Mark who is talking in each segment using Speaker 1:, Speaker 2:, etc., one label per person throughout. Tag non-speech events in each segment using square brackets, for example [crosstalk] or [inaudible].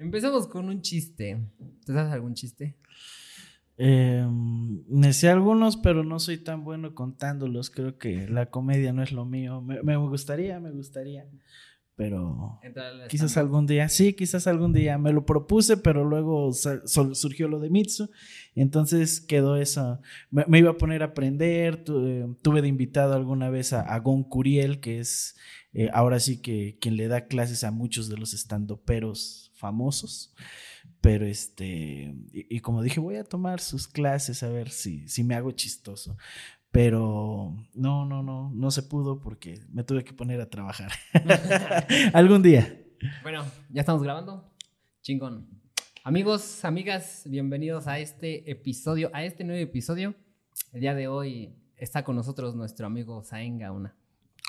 Speaker 1: Empezamos con un chiste. ¿Te sabes algún chiste?
Speaker 2: Eh, me sé algunos, pero no soy tan bueno contándolos. Creo que la comedia no es lo mío. Me, me gustaría, me gustaría. Pero quizás algún día, sí, quizás algún día. Me lo propuse, pero luego surgió lo de Mitsu. Y entonces quedó eso. Me, iba a poner a aprender. tuve de invitado alguna vez a, Gon Curiel, que es eh, ahora sí que quien le da clases a muchos de los estandoperos famosos. Pero este, y, como dije, voy a tomar sus clases a ver si, si me hago chistoso. Pero no, no, no, no se pudo porque me tuve que poner a trabajar. [laughs] [laughs] Algún día.
Speaker 1: Bueno, ya estamos grabando. Chingón. Amigos, amigas, bienvenidos a este episodio, a este nuevo episodio. El día de hoy está con nosotros nuestro amigo Saen Gauna.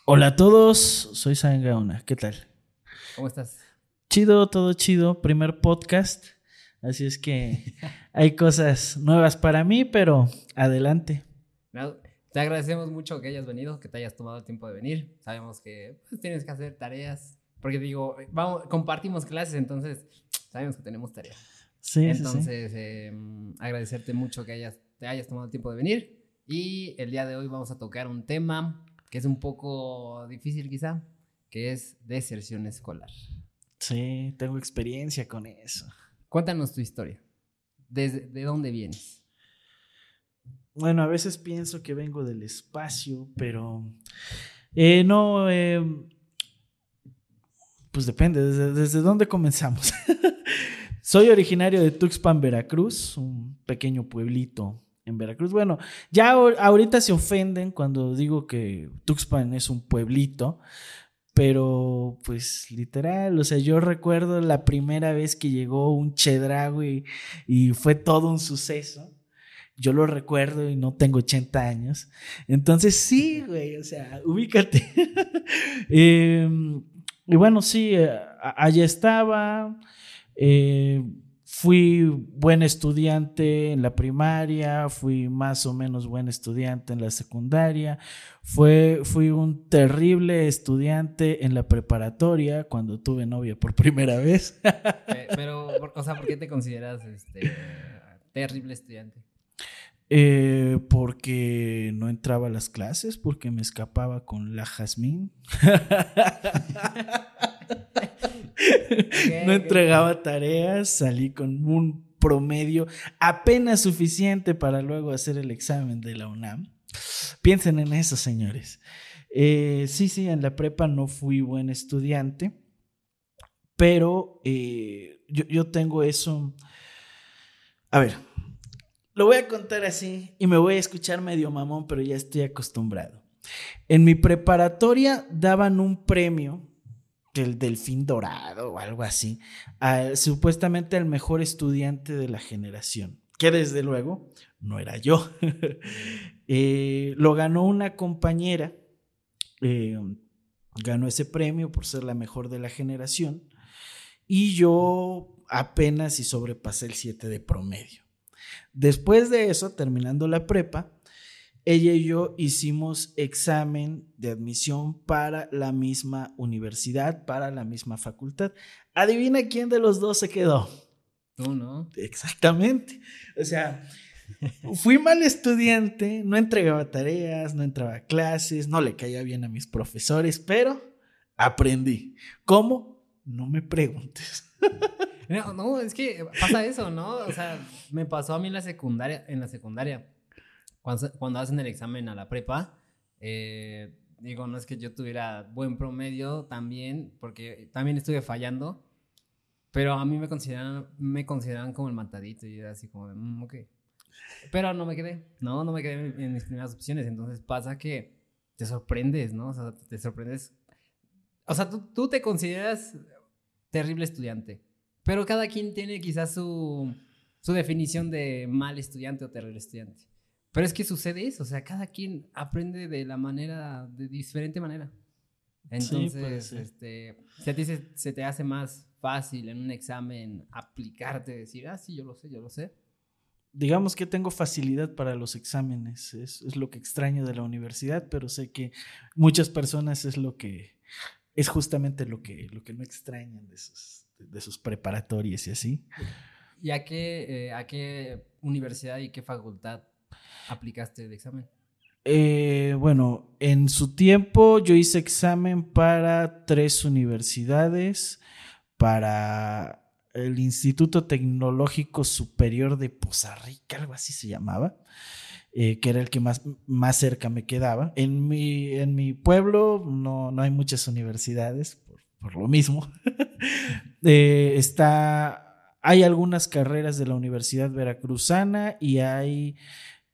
Speaker 2: Hola a todos, soy Saen Gauna. ¿Qué tal?
Speaker 1: ¿Cómo estás?
Speaker 2: Chido, todo chido. Primer podcast. Así es que [laughs] hay cosas nuevas para mí, pero adelante.
Speaker 1: Te agradecemos mucho que hayas venido, que te hayas tomado el tiempo de venir. Sabemos que pues, tienes que hacer tareas, porque digo, vamos, compartimos clases, entonces sabemos que tenemos tareas. Sí, entonces, em, agradecerte mucho que hayas, te hayas tomado el tiempo de venir. Y el día de hoy vamos a tocar un tema que es un poco difícil quizá, que es deserción escolar.
Speaker 2: Sí, tengo experiencia con eso.
Speaker 1: Cuéntanos tu historia. ¿Desde, ¿De dónde vienes?
Speaker 2: Bueno, a veces pienso que vengo del espacio, pero eh, no, eh, pues depende, desde, dónde comenzamos. [laughs] Soy originario de Tuxpan, Veracruz, un pequeño pueblito en Veracruz. Bueno, ya ahorita se ofenden cuando digo que Tuxpan es un pueblito, pero pues literal, o sea, yo recuerdo la primera vez que llegó un chedrago y fue todo un suceso yo lo recuerdo y no tengo 80 años. Entonces, sí, güey, o sea, ubícate. [laughs] Em, y bueno, sí, eh, allá estaba. Eh, fui buen estudiante en la primaria, fui más o menos buen estudiante en la secundaria, fue, fui un terrible estudiante en la preparatoria cuando tuve novia por primera vez. [laughs]
Speaker 1: Pero, o sea, ¿por qué te consideras este, terrible estudiante?
Speaker 2: Eh, porque no entraba a las clases, porque me escapaba con la Jazmín. [laughs] [laughs] no entregaba tareas, salí con un promedio apenas suficiente para luego hacer el examen de la UNAM. Piensen en eso, señores. Eh, sí, sí, en la prepa no fui buen estudiante, pero eh, yo, yo tengo eso. A ver, lo voy a contar así y me voy a escuchar medio mamón, pero ya estoy acostumbrado. En mi preparatoria daban un premio, el Delfín Dorado o algo así, supuestamente al mejor estudiante de la generación, que desde luego no era yo. [laughs] Eh, lo ganó una compañera, eh, ganó ese premio por ser la mejor de la generación y yo apenas y sobrepasé el 7 de promedio. Después de eso, terminando la prepa, ella y yo hicimos examen de admisión para la misma universidad, para la misma facultad. Adivina quién de los dos se quedó.
Speaker 1: Tú, ¿no?
Speaker 2: Exactamente. O sea, fui mal estudiante, no entregaba tareas, no entraba a clases, no le caía bien a mis profesores, pero aprendí. ¿Cómo? No me preguntes.
Speaker 1: No, no, es que pasa eso, ¿no? O sea, me pasó a mí en la secundaria, en la secundaria, cuando, hacen el examen a la prepa, eh, digo, no es que yo tuviera buen promedio también, porque también estuve fallando, pero a mí me consideran, me consideran como el matadito y era así como, mm, ok. Pero no me quedé, no, no me quedé en mis primeras opciones, entonces pasa que te sorprendes, ¿no? O sea, te sorprendes. O sea, tú, tú te consideras terrible estudiante pero cada quien tiene quizás su, su definición de mal estudiante o terrible estudiante. Pero es que sucede eso, o sea, cada quien aprende de la manera, de diferente manera. Entonces, este, si a ti se, te hace más fácil en un examen aplicarte, decir, ah, sí, yo lo sé, yo lo sé.
Speaker 2: Digamos que tengo facilidad para los exámenes, es, es lo que extraño de la universidad, pero sé que muchas personas es lo que, es justamente lo que, lo que no extrañan de esos, de sus preparatorias y así.
Speaker 1: ¿Y a qué, eh, a qué universidad y qué facultad aplicaste el examen?
Speaker 2: Eh, bueno, en su tiempo yo hice examen para tres universidades, para el Instituto Tecnológico Superior de Poza Rica, algo así se llamaba, eh, que era el que más, más cerca me quedaba. En mi, en mi pueblo no, no hay muchas universidades, por, por lo mismo. [laughs] Eh, está, hay algunas carreras de la Universidad Veracruzana y hay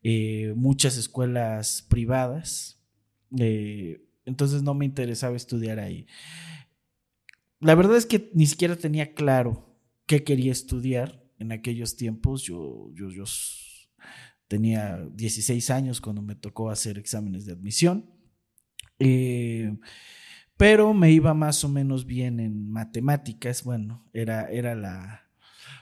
Speaker 2: eh, muchas escuelas privadas. entonces no me interesaba estudiar ahí. La verdad es que ni siquiera tenía claro qué quería estudiar en aquellos tiempos. Yo, yo, yo tenía 16 años cuando me tocó hacer exámenes de admisión. Eh, pero me iba más o menos bien en matemáticas. Bueno, era, era la,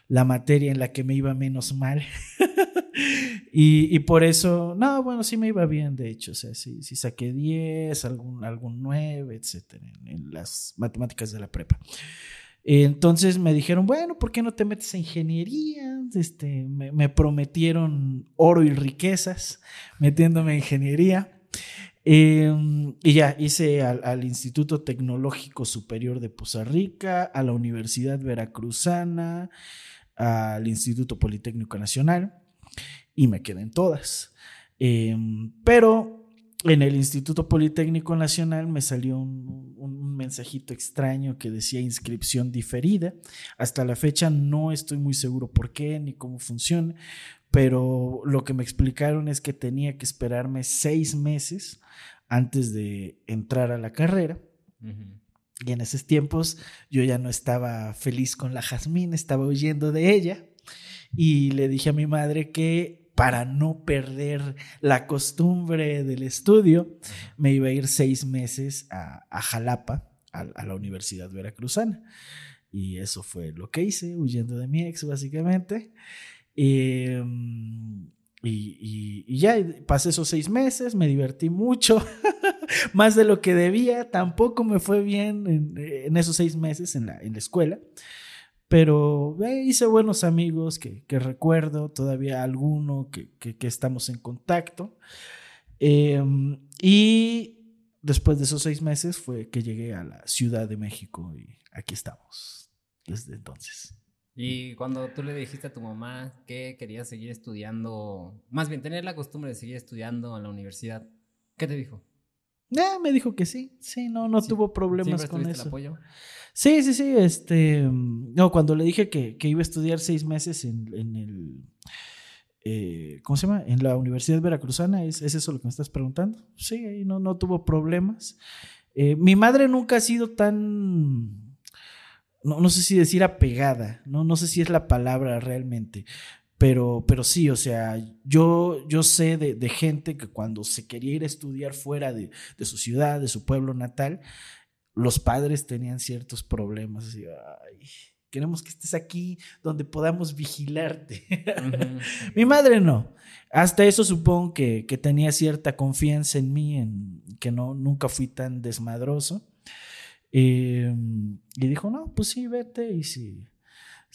Speaker 2: la materia en la que me iba menos mal. [laughs] [laughs] y, por eso, no, bueno, sí me iba bien, de hecho. O sea, sí, saqué 10, algún, algún 9, etcétera, en, las matemáticas de la prepa. Entonces me dijeron, bueno, ¿por qué no te metes a ingeniería? Este, me, me prometieron oro y riquezas metiéndome en ingeniería. Em, y ya, hice al, Instituto Tecnológico Superior de Poza Rica, a la Universidad Veracruzana, al Instituto Politécnico Nacional, y me quedé en todas. Em, pero en el Instituto Politécnico Nacional me salió un, un, mensajito extraño que decía inscripción diferida. Hasta la fecha no estoy muy seguro por qué ni cómo funciona, pero lo que me explicaron es que tenía que esperarme seis meses antes de entrar a la carrera. Y en esos tiempos yo ya no estaba feliz con la Jazmín, estaba huyendo de ella. Y le dije a mi madre que para no perder la costumbre del estudio, me iba a ir seis meses a, Jalapa, a, la Universidad Veracruzana. Y eso fue lo que hice, huyendo de mi ex, básicamente. Em, y, ya pasé esos seis meses, me divertí mucho, [laughs] más de lo que debía, tampoco me fue bien en, esos seis meses en la escuela, pero eh, hice buenos amigos que, que, recuerdo, todavía alguno que, que, estamos en contacto. Em, y después de esos seis meses fue que llegué a la Ciudad de México y aquí estamos desde entonces.
Speaker 1: Y cuando tú le dijiste a tu mamá que querías seguir estudiando, más bien tener la costumbre de seguir estudiando en la universidad, ¿qué te dijo?
Speaker 2: Eh, me dijo que sí, sí, no, no tuvo problemas con eso. El apoyo? Sí, sí, sí, este, no, cuando le dije que, que iba a estudiar seis meses en, en el, eh, ¿cómo se llama? En la Universidad Veracruzana, ¿es, ¿es, eso lo que me estás preguntando? Sí, no, no tuvo problemas. Eh, mi madre nunca ha sido tan no, sé si decir apegada, ¿no? no sé si es la palabra realmente, pero, pero sí, o sea, yo, yo sé de, gente que cuando se quería ir a estudiar fuera de, su ciudad, de su pueblo natal, los padres tenían ciertos problemas, así, ay, queremos que estés aquí donde podamos vigilarte. [laughs] Mi madre no. Hasta eso supongo que, que, tenía cierta confianza en mí, en que no, nunca fui tan desmadroso. Em, y dijo, no, pues sí, vete. Y si,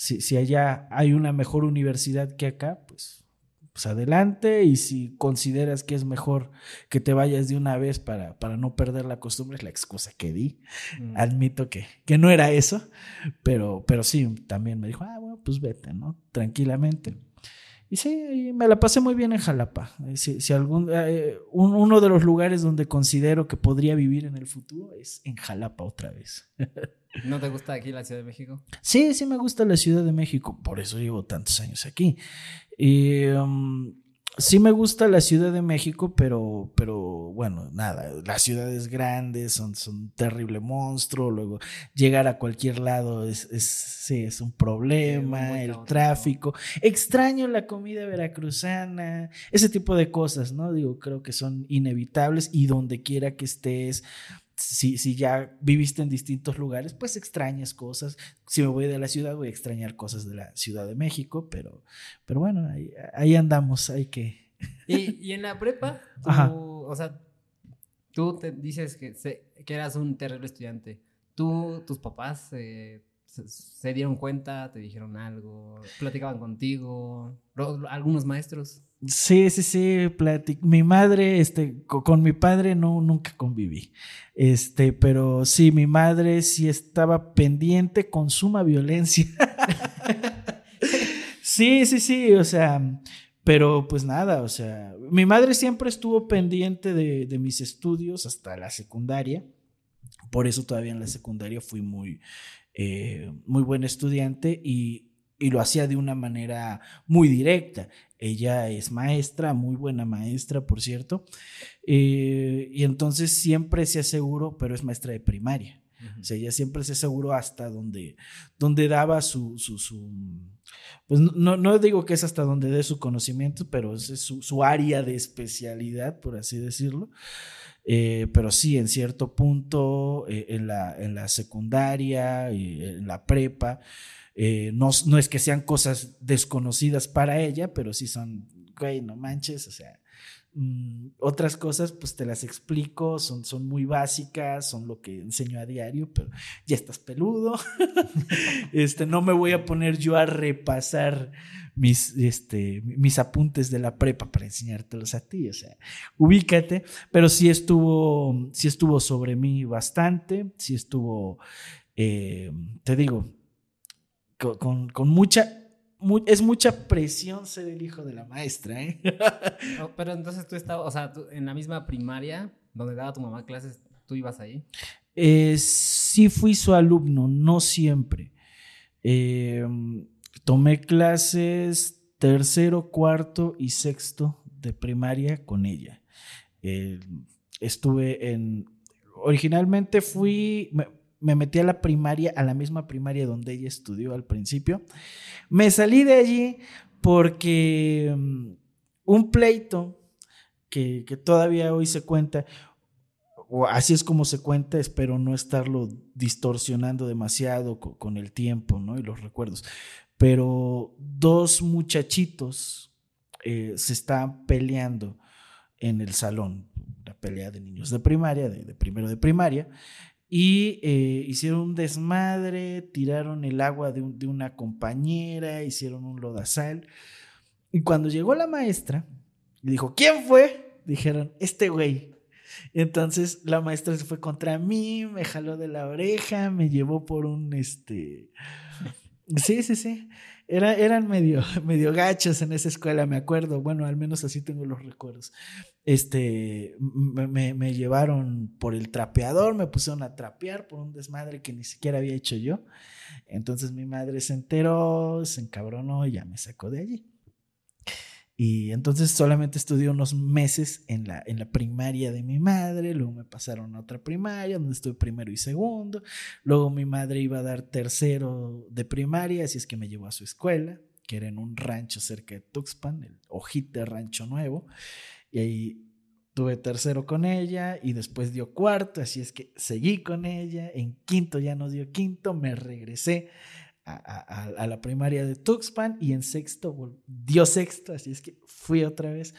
Speaker 2: si, si, allá hay una mejor universidad que acá, pues, pues adelante. Y si consideras que es mejor que te vayas de una vez para, para no perder la costumbre, es la excusa que di. Mm. Admito que, que no era eso, pero, pero sí, también me dijo, ah, bueno, pues vete, ¿no? Tranquilamente. Y sí, me la pasé muy bien en Jalapa. Eh, si, algún, eh, uno de los lugares donde considero que podría vivir en el futuro es en Jalapa otra vez. [laughs]
Speaker 1: ¿No te gusta aquí la Ciudad de México?
Speaker 2: Sí, sí me gusta la Ciudad de México. Por eso llevo tantos años aquí. Y, um, sí me gusta la Ciudad de México, pero, pero bueno, nada, las ciudades grandes son, son un terrible monstruo, luego llegar a cualquier lado es, es, sí, es un problema, el tráfico. Extraño la comida veracruzana, ese tipo de cosas, ¿no? Digo, creo que son inevitables y donde quiera que estés, si, si, ya viviste en distintos lugares, pues extrañas cosas. Si me voy de la ciudad, voy a extrañar cosas de la Ciudad de México, pero, pero bueno, ahí, andamos, hay que... [laughs]
Speaker 1: ¿Y, en la prepa, o sea, tú te dices que, que eras un terrible estudiante. ¿Tú, tus papás, eh, se, se dieron cuenta, te dijeron algo, platicaban contigo, algunos maestros.
Speaker 2: Sí, sí, sí, plati- mi madre, este, co- con, mi padre no, nunca conviví, este, pero sí, mi madre sí estaba pendiente con suma violencia. [laughs] sí, sí, sí, o sea, pero pues nada, o sea, mi madre siempre estuvo pendiente de, de mis estudios hasta la secundaria, por eso todavía en la secundaria fui muy, eh, muy buen estudiante y, y lo hacía de una manera muy directa. Ella es maestra, muy buena maestra, por cierto. Eh, y entonces siempre se aseguró, pero es maestra de primaria. O sea, ella siempre se aseguró hasta donde, donde daba su, su, su- pues no, no digo que es hasta donde dé su conocimiento, pero es su, su área de especialidad, por así decirlo. Eh, pero sí, en cierto punto, eh, en, la, en la secundaria, y en la prepa, eh, no, no es que sean cosas desconocidas para ella, pero sí son, güey, no manches, o sea, mm, otras cosas pues te las explico, son, son muy básicas, son lo que enseño a diario, pero ya estás peludo, [laughs] este, no me voy a poner yo a repasar mis, este, mis apuntes de la prepa para enseñártelos a ti, o sea, ubícate, pero sí estuvo, sí estuvo sobre mí bastante, sí estuvo, eh, te digo, con, con, con mucha, mu- es mucha presión ser el hijo de la maestra, ¿eh? [laughs]
Speaker 1: Pero entonces tú estabas, o sea, tú- en la misma primaria donde daba tu mamá clases, tú ibas ahí.
Speaker 2: Eh, sí fui su alumno, no siempre. Eh, tomé clases tercero, cuarto y sexto de primaria con ella. Eh, estuve en... Originalmente fui... Me, me metí a la primaria, a la misma primaria donde ella estudió al principio. Me salí de allí porque mm, un pleito que, que todavía hoy se cuenta, o así es como se cuenta, espero no estarlo distorsionando demasiado co- con, el tiempo ¿no? y los recuerdos, pero dos muchachitos eh, se estaban peleando en el salón, una pelea de niños de primaria, de, primero de primaria, y eh, hicieron un desmadre, tiraron el agua de, un- de una compañera, hicieron un lodazal, y cuando llegó la maestra, dijo, ¿quién fue? Dijeron, este güey. Entonces la maestra se fue contra mí, me jaló de la oreja, me llevó por un este. Sí, sí, sí. Era, eran medio, [laughs] medio gachos en esa escuela, me acuerdo. Bueno, al menos así tengo los recuerdos. Este, me, me- llevaron por el trapeador, me pusieron a trapear por un desmadre que ni siquiera había hecho yo. Entonces mi madre se enteró, se encabronó y ya me sacó de allí. Y entonces solamente estudié unos meses en la, en la primaria de mi madre, luego me pasaron a otra primaria donde estuve primero y segundo, luego mi madre iba a dar tercero de primaria, así es que me llevó a su escuela, que era en un rancho cerca de Tuxpan, el Ojite Rancho Nuevo, y ahí tuve tercero con ella y después dio cuarto, así es que seguí con ella, en quinto ya no dio quinto, me regresé a, a- a la primaria de Tuxpan y en sexto dio sexto, así es que fui otra vez.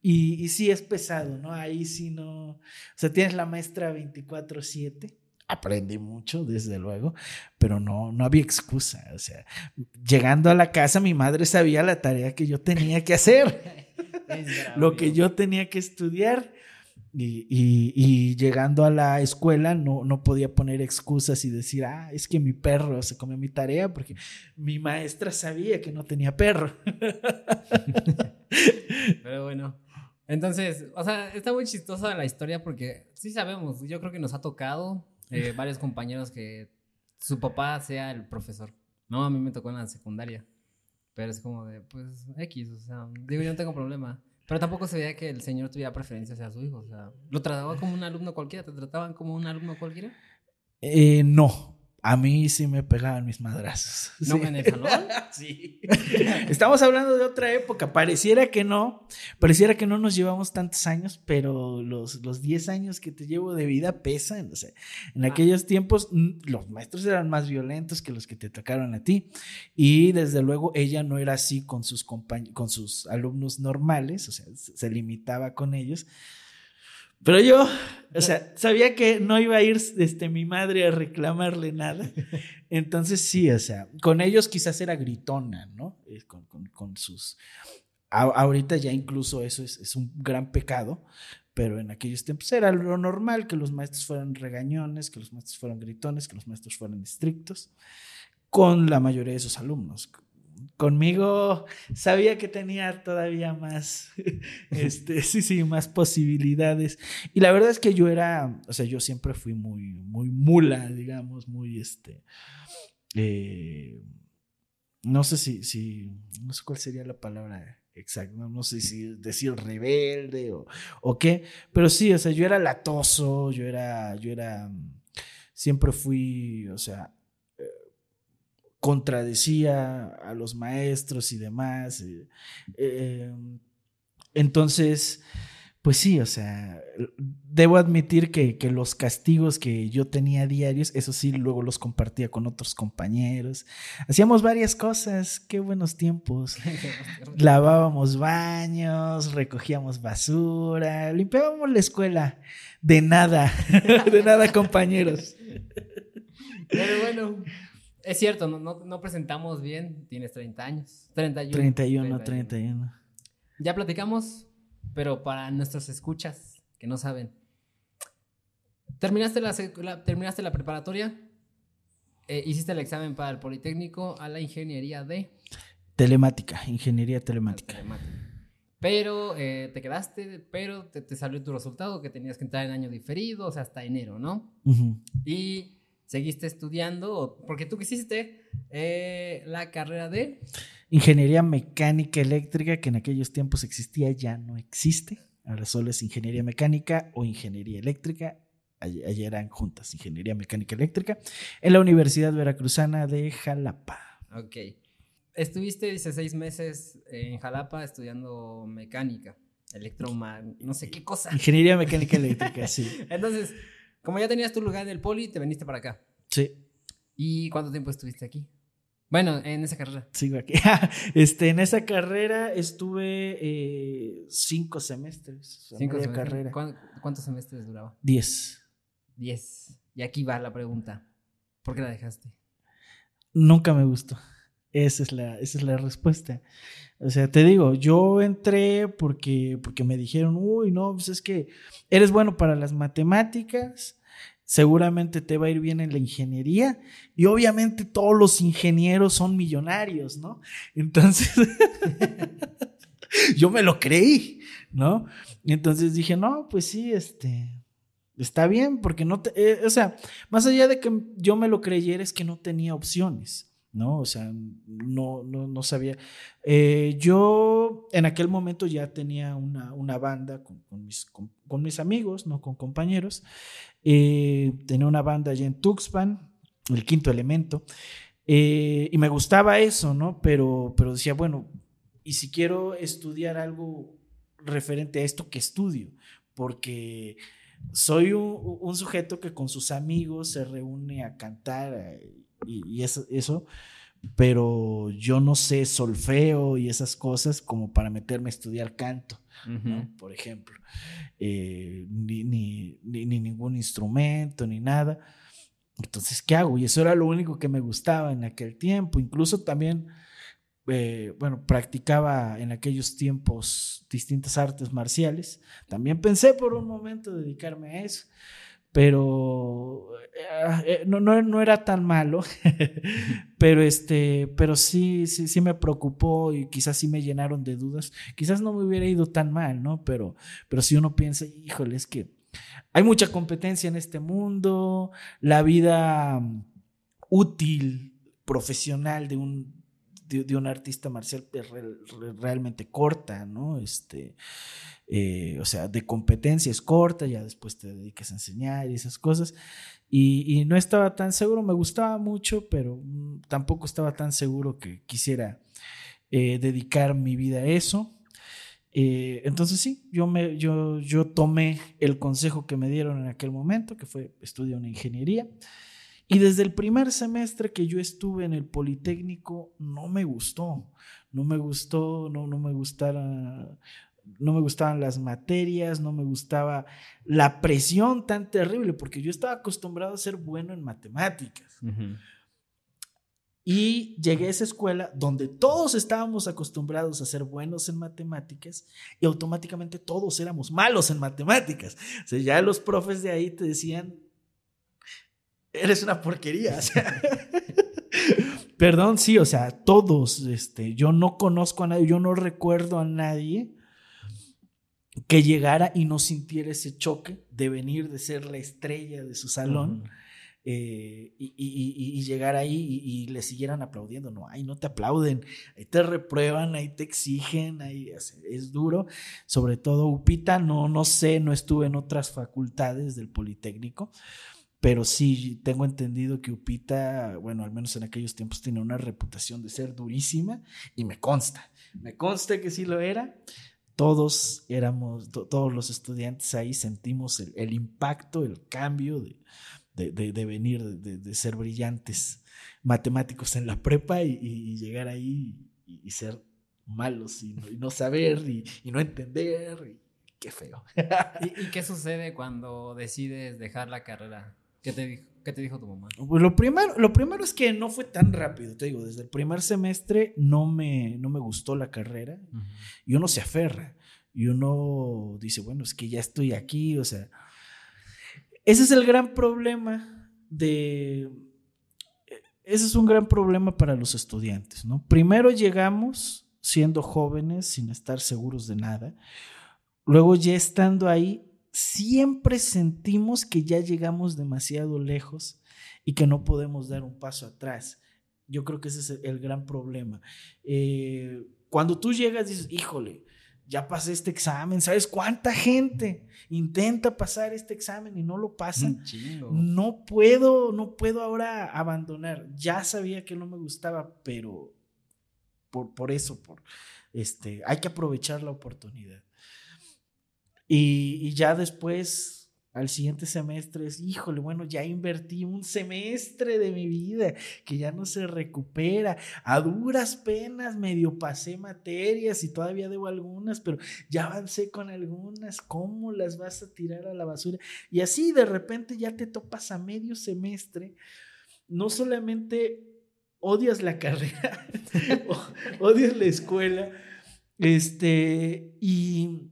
Speaker 2: Y, y sí es pesado, ¿no? Ahí sí no... O sea, tienes la maestra 24/7. Aprendí mucho, desde luego, pero no, no había excusa. O sea, llegando a la casa, mi madre sabía la tarea que yo tenía que hacer, [laughs] lo que yo tenía que estudiar. Y, y- y llegando a la escuela no, no podía poner excusas y decir, ah, es que mi perro se comió mi tarea porque mi maestra sabía que no tenía perro. [laughs]
Speaker 1: Pero bueno. Entonces, o sea, está muy chistosa la historia porque sí sabemos, yo creo que nos ha tocado eh, varios compañeros que su papá sea el profesor. No, a mí me tocó en la secundaria. Pero es como de, pues, X, o sea, digo, yo no tengo problema. Pero tampoco se veía que el señor tuviera preferencia hacia su hijo, o sea, lo trataba como un alumno cualquiera, ¿te trataban como un alumno cualquiera?
Speaker 2: Eh, no, a mí sí me pegaban mis madrazos. [laughs]
Speaker 1: ¿No
Speaker 2: Sí.
Speaker 1: en el salón?
Speaker 2: Sí. Estamos hablando de otra época. Pareciera que no, pareciera que no nos llevamos tantos años, pero los, los 10 años que te llevo de vida pesan. O sea, en
Speaker 1: Ah.
Speaker 2: aquellos tiempos mm, los maestros eran más violentos que los que te tocaron a ti. Y desde luego ella no era así con sus, compañ- con sus alumnos normales, o sea, se se limitaba con ellos. Pero yo, o sea, sabía que no iba a ir este, mi madre a reclamarle nada. [laughs] Entonces sí, o sea, con ellos quizás era gritona, ¿no? Eh, con, con, sus... ahorita ya incluso eso es, es, un gran pecado, pero en aquellos tiempos era lo normal que los maestros fueran regañones, que los maestros fueran gritones, que los maestros fueran estrictos, con la mayoría de sus alumnos conmigo sabía que tenía todavía más, [laughs] este, [laughs] sí, sí, más posibilidades. Y la verdad es que yo era, o sea, yo siempre fui muy, muy mula, digamos, muy, este, eh, no sé si, si, no sé cuál sería la palabra exacta, no, sé si decir rebelde o, o qué, pero sí, o sea, yo era latoso, yo era, yo era, siempre fui, o sea, contradecía a los maestros y demás. Eh, eh, entonces, pues sí, o sea, debo admitir que, los castigos que yo tenía diarios, eso sí, luego los compartía con otros compañeros. Hacíamos varias cosas, qué buenos tiempos. [laughs] Lavábamos baños, recogíamos basura, limpiábamos la escuela. De nada, [laughs] de nada, compañeros.
Speaker 1: Pero bueno, es cierto, no, no, presentamos bien. Tienes 30 años. 31.
Speaker 2: 31, 31.
Speaker 1: Ya platicamos, pero para nuestros escuchas que no saben. Terminaste la, terminaste la preparatoria, eh, hiciste el examen para el Politécnico a la ingeniería de...
Speaker 2: Telemática, ingeniería telemática.
Speaker 1: Pero eh, te quedaste, pero te, salió tu resultado que tenías que entrar en año diferido, o sea, hasta enero, ¿no? Y seguiste estudiando, porque tú quisiste eh, la carrera de...
Speaker 2: Ingeniería mecánica eléctrica, que en aquellos tiempos existía, ya no existe. Ahora solo es ingeniería mecánica o ingeniería eléctrica. Ayer eran juntas, ingeniería mecánica eléctrica, en la Universidad Veracruzana de Jalapa.
Speaker 1: Ok. Estuviste, dice, seis meses en Jalapa estudiando mecánica, electromagnética, no sé qué cosa.
Speaker 2: Ingeniería mecánica eléctrica, sí. [laughs]
Speaker 1: Entonces, como ya tenías tu lugar en el poli, te viniste para acá.
Speaker 2: Sí.
Speaker 1: ¿Y cuánto tiempo estuviste aquí? Bueno, en esa carrera.
Speaker 2: Sigo aquí. [laughs] este, en esa carrera estuve eh, cinco semestres.
Speaker 1: Cinco semestres. carrera. ¿Cuántos semestres duraba?
Speaker 2: Diez.
Speaker 1: Diez. Y aquí va la pregunta. ¿Por qué la dejaste?
Speaker 2: Nunca me gustó. Esa es la, esa es la respuesta. O sea, te digo, yo entré porque, porque me dijeron, uy, no, pues es que eres bueno para las matemáticas, seguramente te va a ir bien en la ingeniería y obviamente todos los ingenieros son millonarios, ¿no? Entonces, [laughs] yo me lo creí, ¿no? Entonces dije, no, pues sí, este, está bien, porque no, te, eh, o sea, más allá de que yo me lo creyera, es que no tenía opciones. ¿No? O sea, no, no, sabía. Eh, yo en aquel momento ya tenía una, banda con, mis, amigos, no con compañeros. Eh, tenía una banda allá en Tuxpan, el quinto elemento. Eh, y me gustaba eso, ¿no? Pero, pero decía, bueno, ¿y si quiero estudiar algo referente a esto que estudio? Porque soy un, sujeto que con sus amigos se reúne a cantar y, eso, eso, pero yo no sé solfeo y esas cosas como para meterme a estudiar canto, por ejemplo, eh, ni, ni, ni, ningún instrumento, ni nada. Entonces, ¿qué hago? Y eso era lo único que me gustaba en aquel tiempo. Incluso también, eh, bueno, practicaba en aquellos tiempos distintas artes marciales. También pensé por un momento dedicarme a eso pero eh, eh, no, no, era tan malo, [laughs] pero, este, pero sí, sí, sí me preocupó y quizás sí me llenaron de dudas. Quizás no me hubiera ido tan mal, ¿no? Pero, pero si uno piensa, híjole, es que hay mucha competencia en este mundo, la vida mm, útil, profesional de un, de, un artista marcial es realmente corta, ¿no? Este, eh, o sea, de competencia es corta, ya después te dedicas a enseñar y esas cosas. Y, no estaba tan seguro, me gustaba mucho, pero mm, tampoco estaba tan seguro que quisiera eh, dedicar mi vida a eso. Eh, entonces sí, yo, me, yo, yo tomé el consejo que me dieron en aquel momento, que fue estudiar una ingeniería. Y desde el primer semestre que yo estuve en el Politécnico, no me gustó, no me gustó, no, no me gustara no me gustaban las materias, no me gustaba la presión tan terrible, porque yo estaba acostumbrado a ser bueno en matemáticas. Y llegué a esa escuela donde todos estábamos acostumbrados a ser buenos en matemáticas y automáticamente todos éramos malos en matemáticas. O sea, ya los profes de ahí te decían, eres una porquería. [laughs] perdón, sí, o sea, todos, este, yo no conozco a nadie, yo no recuerdo a nadie que llegara y no sintiera ese choque de venir de ser la estrella de su salón. Eh, y, llegar ahí y, le siguieran aplaudiendo. No, ahí no te aplauden, ahí te reprueban, ahí te exigen, ahí es, duro. Sobre todo Upita, no, no sé, no estuve en otras facultades del Politécnico, pero sí tengo entendido que Upita, bueno, al menos en aquellos tiempos tenía una reputación de ser durísima y me consta, me consta que sí lo era. Todos éramos, todos los estudiantes ahí sentimos el impacto, el cambio de, de, venir, de, ser brillantes matemáticos en la prepa y, llegar ahí y, ser malos y no, saber y, no entender. qué feo.
Speaker 1: ¿Y, qué sucede cuando decides dejar la carrera? ¿Qué te dijo? ¿Qué te dijo tu mamá?
Speaker 2: Pues lo primero, lo primero es que no fue tan rápido, te digo, desde el primer semestre no me, no me gustó la carrera y uno se aferra y uno dice, bueno, es que ya estoy aquí, o sea, ese es el gran problema de... Ese es un gran problema para los estudiantes, ¿no? Primero llegamos siendo jóvenes, sin estar seguros de nada. Luego ya estando ahí, siempre sentimos que ya llegamos demasiado lejos y que no podemos dar un paso atrás. Yo creo que ese es el gran problema. Eh, cuando tú llegas, dices, híjole, ya pasé este examen, ¿sabes cuánta gente intenta pasar este examen y no lo pasa? No puedo, no puedo ahora abandonar. Ya sabía que no me gustaba, pero por, por eso, por este, hay que aprovechar la oportunidad. Y, ya después al siguiente semestre es, híjole, bueno, ya invertí un semestre de mi vida que ya no se recupera. A duras penas medio pasé materias y todavía debo algunas, pero ya avancé con algunas. ¿Cómo las vas a tirar a la basura? Y así de repente ya te topas a medio semestre. No solamente odias la [laughs] carrera, odias la escuela, este, y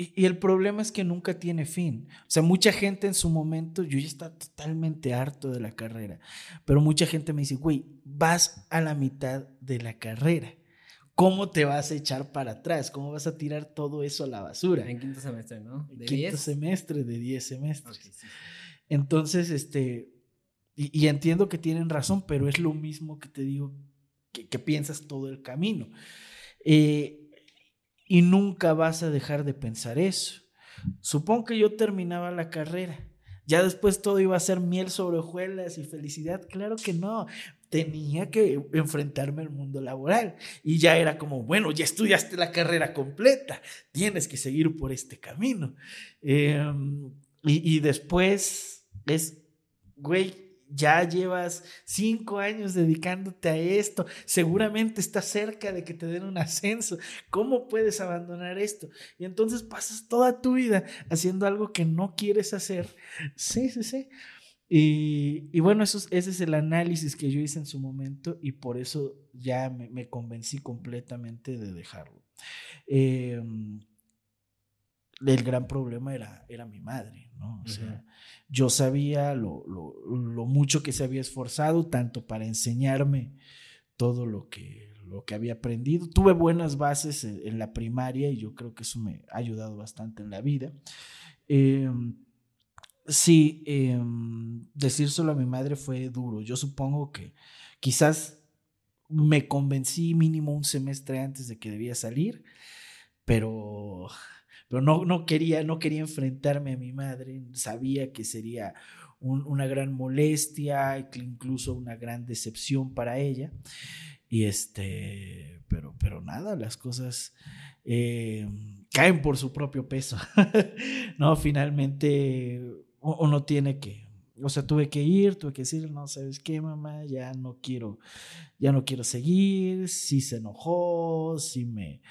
Speaker 2: y, el problema es que nunca tiene fin. O sea, mucha gente en su momento, yo ya estaba totalmente harto de la carrera, pero mucha gente me dice, güey, vas a la mitad de la carrera. ¿Cómo te vas a echar para atrás? ¿Cómo vas a tirar todo eso a la basura?
Speaker 1: En quinto semestre, ¿no?
Speaker 2: ¿De quinto semestre de 10 semestres. Entonces, este, y, entiendo que tienen razón, pero es lo mismo que te digo, que, que piensas todo el camino. Eh, y nunca vas a dejar de pensar eso. Supongo que yo terminaba la carrera. Ya después todo iba a ser miel sobre hojuelas y felicidad. Claro que no. Tenía que enfrentarme al mundo laboral. Y ya era como, bueno, ya estudiaste la carrera completa. Tienes que seguir por este camino. Em, y, y después es, güey, ya llevas cinco años dedicándote a esto, seguramente estás cerca de que te den un ascenso, ¿cómo puedes abandonar esto? Y entonces pasas toda tu vida haciendo algo que no quieres hacer. Sí, sí, sí. Y, bueno, eso, ese es el análisis que yo hice en su momento y por eso ya me, convencí completamente de dejarlo. Em, el gran problema era, era mi madre, ¿no? O sea, yo sabía lo, mucho que se había esforzado, tanto para enseñarme todo lo que, lo que había aprendido. Tuve buenas bases en, la primaria y yo creo que eso me ha ayudado bastante en la vida. Em, sí, eh, decírselo a mi madre fue duro. Yo supongo que quizás me convencí mínimo un semestre antes de que debía salir, pero pero no, no, quería, no quería enfrentarme a mi madre, sabía que sería una gran molestia, incluso una gran decepción para ella. Y este, pero, pero nada, las cosas eh, caen por su propio peso. [laughs] no, finalmente uno tiene que, o sea, tuve que ir, tuve que decir, no, ¿sabes qué, mamá? Ya no quiero, ya no quiero seguir, sí se enojó, sí me,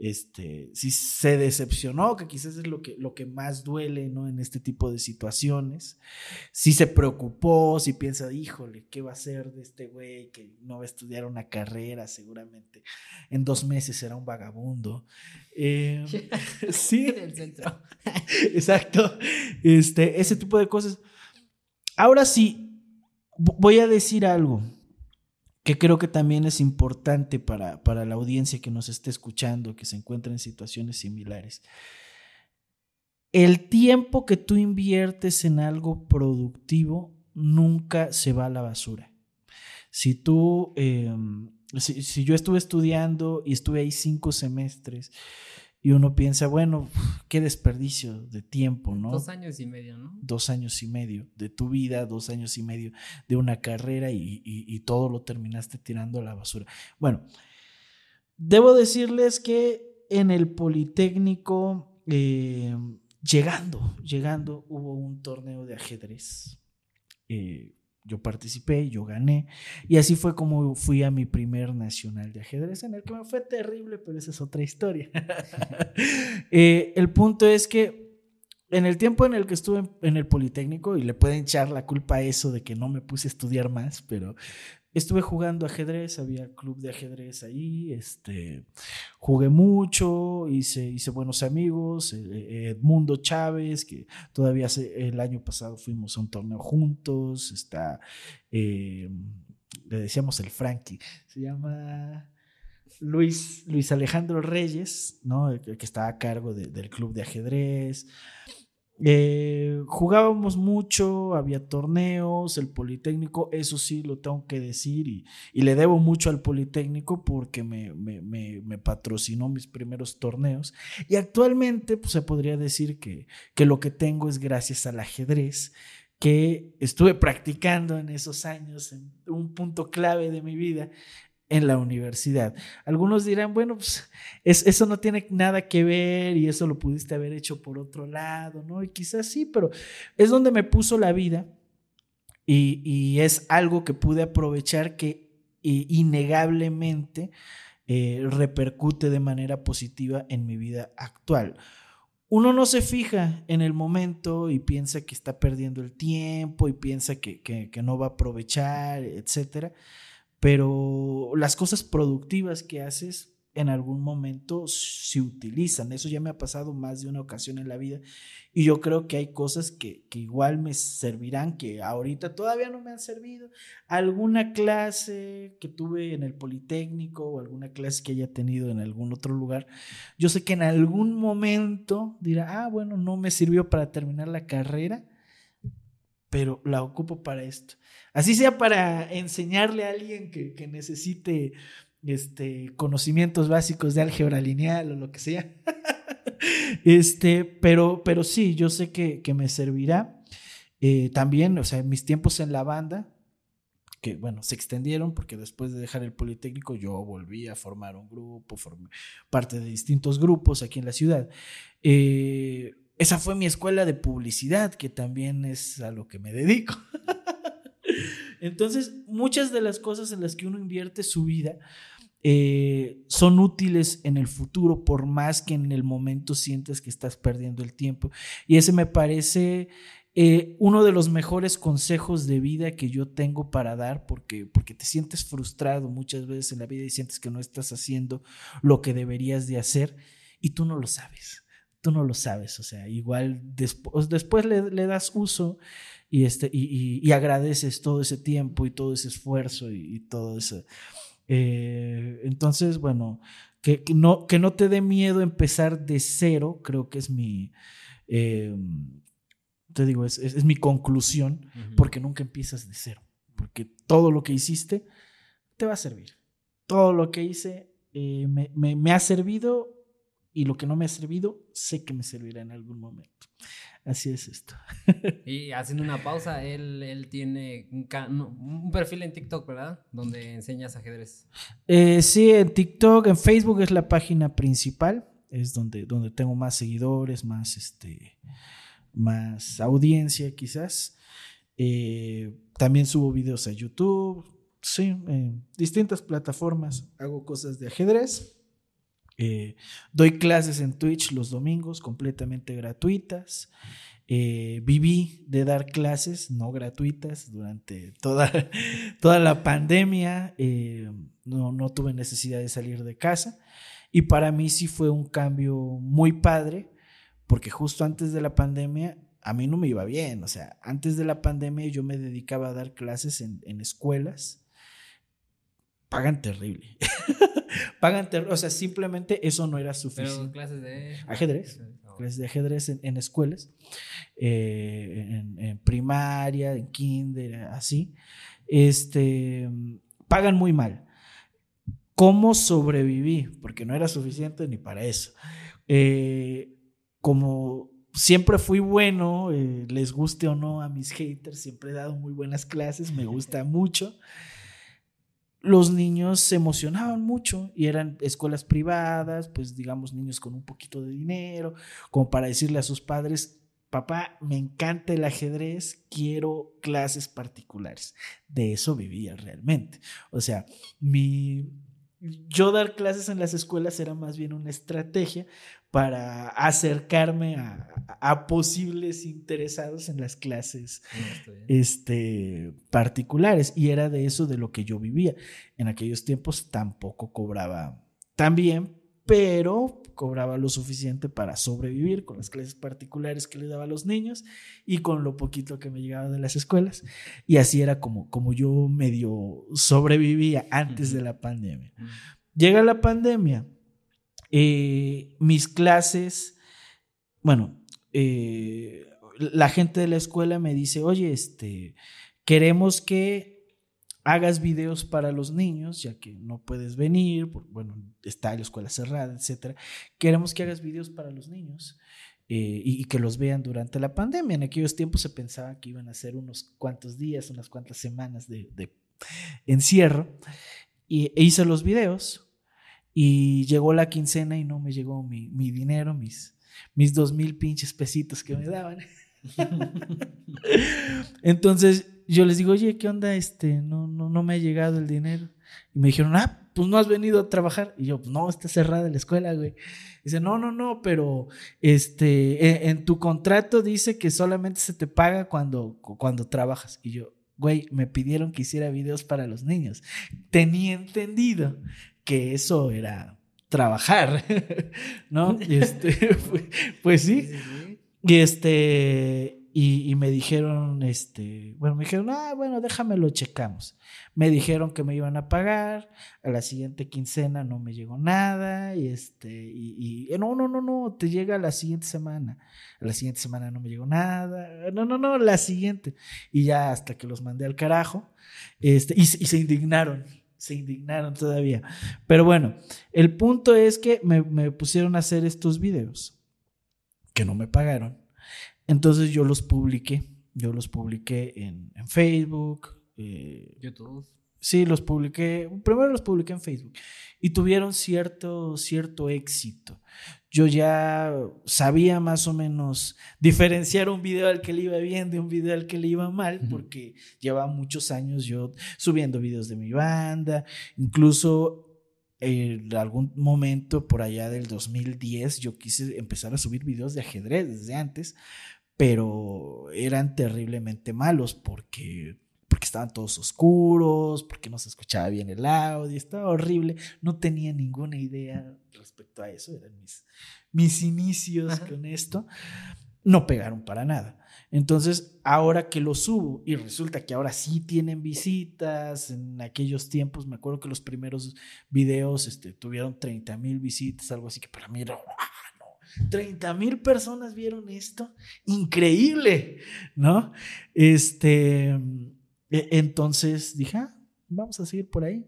Speaker 2: este, si se decepcionó, que quizás es lo que, lo que más duele, ¿no? En este tipo de situaciones. Si se preocupó, si piensa, híjole, ¿qué va a hacer de este güey que no va a estudiar una carrera seguramente? En dos meses será un vagabundo. Eh, sí. [laughs] [laughs] [laughs] Exacto. Este, ese tipo de cosas. Ahora sí, voy a decir algo que creo que también es importante para, para la audiencia que nos esté escuchando, que se encuentra en situaciones similares. El tiempo que tú inviertes en algo productivo nunca se va a la basura. Si tú, em, si, si, yo estuve estudiando y estuve ahí cinco semestres y uno piensa, bueno, qué desperdicio de tiempo, ¿no?
Speaker 1: Dos años y medio, ¿no?
Speaker 2: Dos años y medio de tu vida, dos años y medio de una carrera y, todo lo terminaste tirando a la basura. Bueno, debo decirles que en el Politécnico, eh, llegando, llegando, hubo un torneo de ajedrez. Eh, yo participé, yo gané. Y así fue como fui a mi primer nacional de ajedrez, en el que me fue terrible, pero esa es otra historia. [laughs] Eh, el punto es que en el tiempo en el que estuve en, el Politécnico, y le pueden echar la culpa a eso de que no me puse a estudiar más, pero estuve jugando ajedrez, había club de ajedrez ahí, este, jugué mucho, hice, hice buenos amigos, eh, eh, Edmundo Chávez, que todavía el año pasado fuimos a un torneo juntos, está, eh, le decíamos el Frankie, se llama... Luis, Luis Alejandro Reyes, ¿no? el, que está a cargo del club de ajedrez. Eh, jugábamos mucho, había torneos, el Politécnico, eso sí lo tengo que decir, y, le debo mucho al Politécnico porque me, me, patrocinó mis primeros torneos. Y actualmente pues, se podría decir que, que lo que tengo es gracias al ajedrez que estuve practicando en esos años, en un punto clave de mi vida, en la universidad. Algunos dirán, bueno, pues eso no tiene nada que ver y eso lo pudiste haber hecho por otro lado, ¿no? Y quizás sí, pero es donde me puso la vida y, es algo que pude aprovechar que innegablemente eh, repercute de manera positiva en mi vida actual. Uno no se fija en el momento y piensa que está perdiendo el tiempo y piensa que, que no va a aprovechar, etcétera pero las cosas productivas que haces en algún momento se utilizan. Eso ya me ha pasado más de una ocasión en la vida y yo creo que hay cosas que, igual me servirán, que ahorita todavía no me han servido. Alguna clase que tuve en el Politécnico o alguna clase que haya tenido en algún otro lugar, yo sé que en algún momento dirá, ah, bueno, no me sirvió para terminar la carrera, pero la ocupo para esto. Así sea para enseñarle a alguien que, necesite este, conocimientos básicos de álgebra lineal o lo que sea. [laughs] este, pero, pero sí, yo sé que, me servirá. Eh, también, o sea, mis tiempos en la banda, que bueno, se extendieron porque después de dejar el Politécnico yo volví a formar un grupo, formé parte de distintos grupos aquí en la ciudad. Eh, esa fue mi escuela de publicidad, que también es a lo que me dedico. [laughs] Entonces, muchas de las cosas en las que uno invierte su vida eh, son útiles en el futuro, por más que en el momento sientes que estás perdiendo el tiempo. Y ese me parece eh, uno de los mejores consejos de vida que yo tengo para dar, porque, porque te sientes frustrado muchas veces en la vida y sientes que no estás haciendo lo que deberías de hacer y tú no lo sabes tú no lo sabes, o sea, igual después, después le, das uso y, este, y, agradeces todo ese tiempo y todo ese esfuerzo y, todo eso. Eh, entonces, bueno, que, no, que no te dé miedo empezar de cero, creo que es mi, eh, te digo, es, mi conclusión, porque nunca empiezas de cero, porque todo lo que hiciste te va a servir. Todo lo que hice eh, me, me ha servido y lo que no me ha servido, sé que me servirá en algún momento. Así es esto. [laughs]
Speaker 1: y haciendo una pausa, él, tiene un, perfil en TikTok, ¿verdad? Donde enseñas ajedrez.
Speaker 2: Eh, sí, en TikTok, en Facebook es la página principal, es donde, donde tengo más seguidores, más, este, más audiencia quizás. Eh, también subo videos a YouTube, sí, en distintas plataformas hago cosas de ajedrez. Eh, doy clases en Twitch los domingos completamente gratuitas. Eh, viví de dar clases no gratuitas durante toda, [laughs] toda la pandemia. Eh, no, no tuve necesidad de salir de casa. Y para mí sí fue un cambio muy padre, porque justo antes de la pandemia a mí no me iba bien. O sea, antes de la pandemia yo me dedicaba a dar clases en, en escuelas. Pagan terrible. [laughs] Pagan terrible. O sea, simplemente eso no era suficiente.
Speaker 1: Pero clases de
Speaker 2: ajedrez de ajedrez en, escuelas, eh, en, primaria, en kinder, así, este, pagan muy mal. ¿Cómo sobreviví? Porque no era suficiente ni para eso. Eh, como siempre fui bueno, eh, les guste o no a mis haters, siempre he dado muy buenas clases, me gusta [laughs] mucho los niños se emocionaban mucho y eran escuelas privadas, pues digamos niños con un poquito de dinero, como para decirle a sus padres, papá, me encanta el ajedrez, quiero clases particulares. De eso vivía realmente. O sea, mi, yo dar clases en las escuelas era más bien una estrategia para acercarme a, posibles interesados en las clases este, particulares. Y era de eso de lo que yo vivía. En aquellos tiempos tampoco cobraba tan bien, pero cobraba lo suficiente para sobrevivir con las clases particulares que le daba a los niños y con lo poquito que me llegaba de las escuelas. Y así era como, como yo medio sobrevivía antes de la pandemia. Llega la pandemia eh, mis clases, bueno, eh, la gente de la escuela me dice, oye, este, queremos que hagas videos para los niños, ya que no puedes venir, bueno, está la escuela cerrada, etcétera. Queremos que hagas videos para los niños. Eh, y, que los vean durante la pandemia. En aquellos tiempos se pensaba que iban a ser unos cuantos días, unas cuantas semanas de, encierro. Y e hice los videos. Y llegó la quincena y no me llegó mi, dinero, mis, mis dos mil pinches pesitos que me daban. [laughs] Entonces yo les digo, oye, ¿qué onda? Este, no, no, no me ha llegado el dinero. Y me dijeron, ah, pues no has venido a trabajar. Y yo, pues no, está cerrada la escuela, güey. Dice, no, no, no, pero este, en, en, tu contrato dice que solamente se te paga cuando, cuando trabajas. Y yo, güey, me pidieron que hiciera videos para los niños. Tenía entendido que eso era trabajar, [laughs] ¿no? Y este, [laughs] pues, sí. Y este, y, me dijeron, este, bueno, me dijeron, ah, bueno, déjamelo, checamos. Me dijeron que me iban a pagar, a la siguiente quincena no me llegó nada, y este, y, no, no, no, no, te llega la siguiente semana. A la siguiente semana no me llegó nada, no, no, no, la siguiente. Y ya hasta que los mandé al carajo, este, y, y se indignaron se indignaron todavía. Pero bueno, el punto es que me, pusieron a hacer estos videos que no me pagaron. Entonces yo los publiqué. Yo los publiqué en, Facebook.
Speaker 1: Eh, YouTube.
Speaker 2: Sí, los publiqué. Primero los publiqué en Facebook. Y tuvieron cierto, cierto éxito yo ya sabía más o menos diferenciar un video al que le iba bien de un video al que le iba mal, porque llevaba muchos años yo subiendo videos de mi banda, incluso en algún momento por allá del 2010 yo quise empezar a subir videos de ajedrez desde antes, pero eran terriblemente malos porque porque estaban todos oscuros, porque no se escuchaba bien el audio, estaba horrible, no tenía ninguna idea respecto a eso, eran mis, mis inicios con esto, no pegaron para nada. Entonces, ahora que lo subo y resulta que ahora sí tienen visitas, en aquellos tiempos me acuerdo que los primeros videos este, tuvieron 30 mil visitas, algo así que para mí era, no, 30 mil personas vieron esto, increíble, ¿no? Este, entonces dije, ah, vamos a seguir por ahí.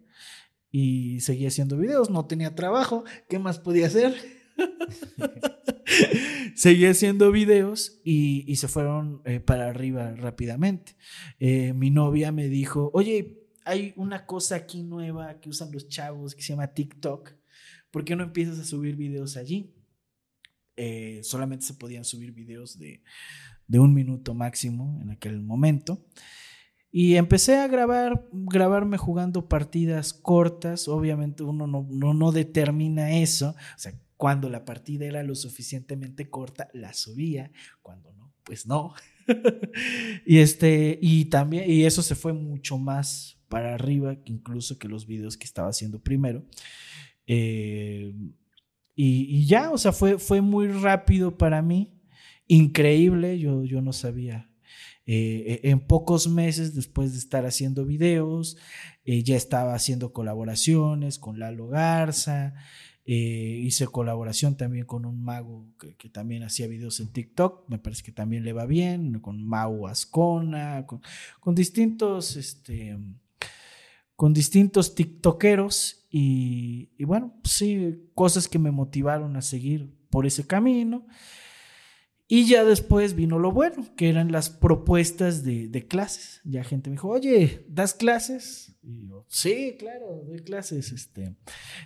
Speaker 2: Y seguí haciendo videos, no tenía trabajo, ¿qué más podía hacer? [laughs] seguí haciendo videos y, se fueron eh, para arriba rápidamente. Eh, mi novia me dijo, oye, hay una cosa aquí nueva que usan los chavos que se llama TikTok. ¿Por qué no empiezas a subir videos allí? Eh, solamente se podían subir videos de, de un minuto máximo en aquel momento. Y empecé a grabar, grabarme jugando partidas cortas. Obviamente uno no, no, no determina eso. O sea, cuando la partida era lo suficientemente corta, la subía. Cuando no, pues no. [laughs] y este, y también, y eso se fue mucho más para arriba, incluso que los videos que estaba haciendo primero. Eh, y, ya, o sea, fue, fue muy rápido para mí, increíble, yo, yo no sabía. Eh, en pocos meses después de estar haciendo videos, eh, ya estaba haciendo colaboraciones con Lalo Garza, hice colaboración también con un mago que, también hacía videos en TikTok, me parece que también le va bien, con Mau Ascona, con, con distintos este, con distintos tiktokeros y, bueno, sí, cosas que me motivaron a seguir por ese camino. Y ya después vino lo bueno, que eran las propuestas de, clases. Ya gente me dijo, oye, ¿das clases? Y yo, sí, claro, doy clases. Este,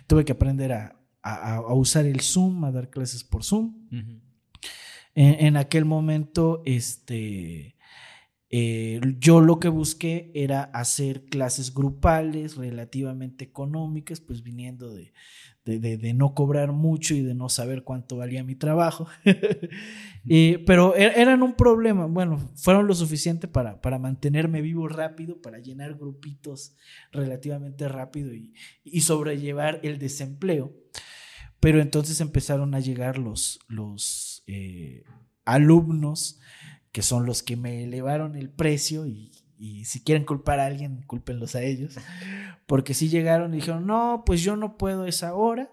Speaker 2: tuve que aprender a, usar el Zoom, a dar clases por Zoom. en, en, aquel momento, este, eh, yo lo que busqué era hacer clases grupales relativamente económicas, pues viniendo de, de, no cobrar mucho y de no saber cuánto valía mi trabajo. [laughs] pero er, eran un problema, bueno, fueron lo suficiente para, para mantenerme vivo rápido, para llenar grupitos relativamente rápido y, y sobrellevar el desempleo. Pero entonces empezaron a llegar los, los eh, alumnos que son los que me elevaron el precio y, si quieren culpar a alguien, cúlpenlos a ellos. Porque si llegaron y dijeron, no, pues yo no puedo esa hora,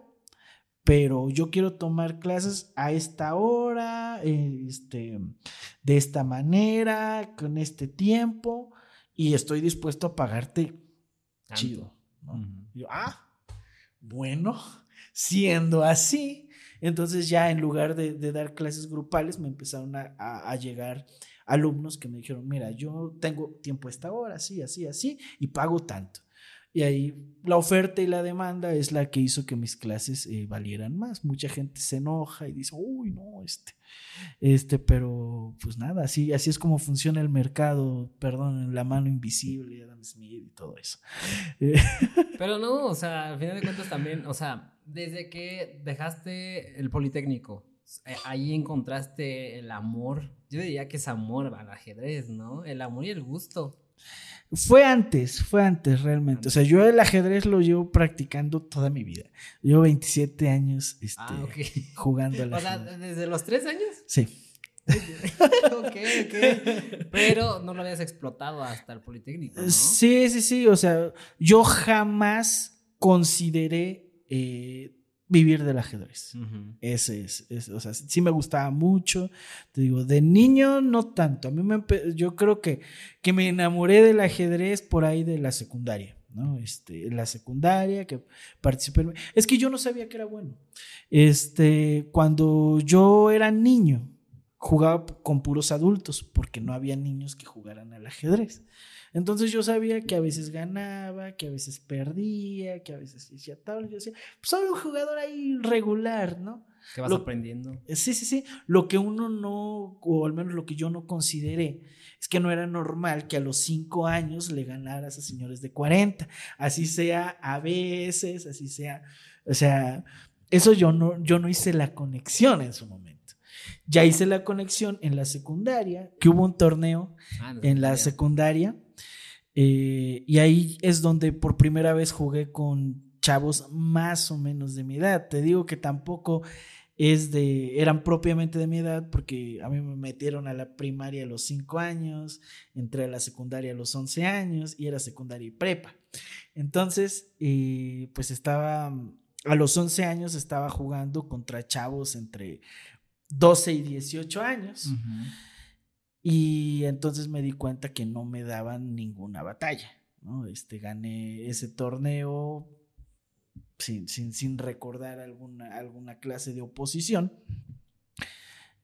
Speaker 2: pero yo quiero tomar clases a esta hora, este, de esta manera, con este tiempo, y estoy dispuesto a pagarte chido. yo, ah, bueno, siendo así, entonces ya en lugar de, dar clases grupales me empezaron a, llegar alumnos que me dijeron, mira, yo tengo tiempo a esta hora, así, así, así, y pago tanto. Y ahí la oferta y la demanda es la que hizo que mis clases eh, valieran más. Mucha gente se enoja y dice, uy, no, este, este, pero pues nada, así, así es como funciona el mercado, perdón, la mano invisible, Adam Smith y todo eso. [laughs]
Speaker 1: Pero no, o sea, al final de cuentas también, o sea, desde que dejaste el Politécnico, eh, ahí encontraste el amor, yo diría que es amor al ajedrez, ¿no? El amor y el gusto.
Speaker 2: Fue antes, fue antes realmente. O sea, yo el ajedrez lo llevo practicando toda mi vida. Llevo 27 años este, ah, jugando al
Speaker 1: ajedrez. [laughs] O sea, ¿desde los 3 años?
Speaker 2: Sí. [laughs]
Speaker 1: ok, ok. Pero no lo habías explotado hasta el Politécnico, ¿no?
Speaker 2: Sí, sí, sí. O sea, yo jamás consideré eh, vivir del ajedrez. Ese es, o sea, sí me gustaba mucho. Te digo, de niño no tanto. A mí me, yo creo que, que me enamoré del ajedrez por ahí de la secundaria. ¿no? Este, en la secundaria, que participé. Es que yo no sabía que era bueno. Este, cuando yo era niño, jugaba con puros adultos, porque no había niños que jugaran al ajedrez. Entonces yo sabía que a veces ganaba, que a veces perdía, que a veces hacía tablas. Yo decía, pues soy un jugador ahí regular, ¿no?
Speaker 1: Que vas aprendiendo.
Speaker 2: Eh, sí, sí, sí. Lo que uno no, o al menos lo que yo no consideré, es que no era normal que a los cinco años le ganaras a señores de 40. Así sea a veces, así sea. O sea, eso yo no, yo no hice la conexión en su momento. Ya hice la conexión en la secundaria, que hubo un torneo ah, en la secundaria eh, y ahí es donde por primera vez jugué con chavos más o menos de mi edad. Te digo que tampoco es de, eran propiamente de mi edad porque a mí me metieron a la primaria a los 5 años, entré a la secundaria a los 11 años y era secundaria y prepa. Entonces, eh, pues estaba, a los 11 años estaba jugando contra chavos entre 12 y 18 años. Y entonces me di cuenta que no me daban ninguna batalla. ¿no? Este, gané ese torneo sin, sin, recordar alguna, alguna clase de oposición.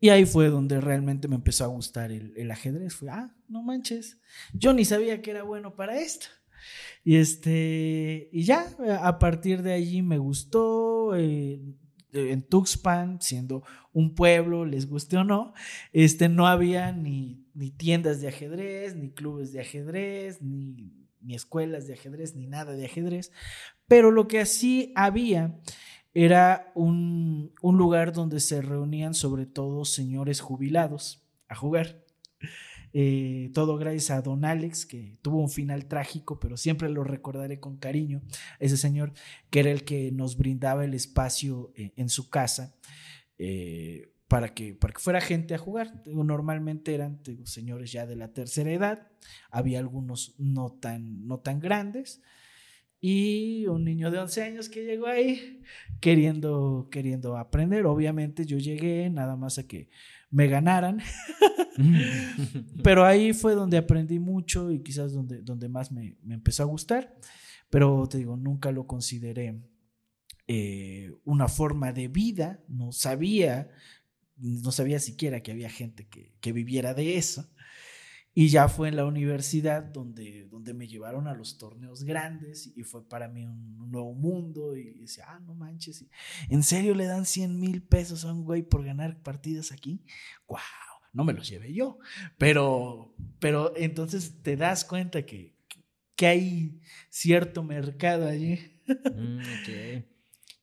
Speaker 2: Y ahí fue donde realmente me empezó a gustar el, ajedrez. Fue, ah, no manches, yo ni sabía que era bueno para esto. Y este, y ya, a partir de allí me gustó. Eh, en Tuxpan, siendo un pueblo, les guste o no, este, no había ni, ni tiendas de ajedrez, ni clubes de ajedrez, ni, ni escuelas de ajedrez, ni nada de ajedrez. Pero lo que así había era un, un lugar donde se reunían sobre todo señores jubilados a jugar. Eh, todo gracias a Don Alex, que tuvo un final trágico, pero siempre lo recordaré con cariño. Ese señor que era el que nos brindaba el espacio eh, en su casa eh, para, que, para que fuera gente a jugar. Normalmente eran señores ya de la tercera edad, había algunos no tan, no tan grandes. Y un niño de 11 años que llegó ahí queriendo, queriendo aprender. Obviamente yo llegué nada más a que me ganaran. [laughs] Pero ahí fue donde aprendí mucho y quizás donde, donde más me, empezó a gustar. Pero te digo, nunca lo consideré eh, una forma de vida. No sabía, no sabía siquiera que había gente que, que viviera de eso. Y ya fue en la universidad donde, donde me llevaron a los torneos grandes y fue para mí un, nuevo mundo. Y decía, ah, no manches, ¿en serio le dan 100 mil pesos a un güey por ganar partidas aquí? ¡Wow! No me los llevé yo. Pero, pero entonces te das cuenta que, que hay cierto mercado allí.
Speaker 1: Mm,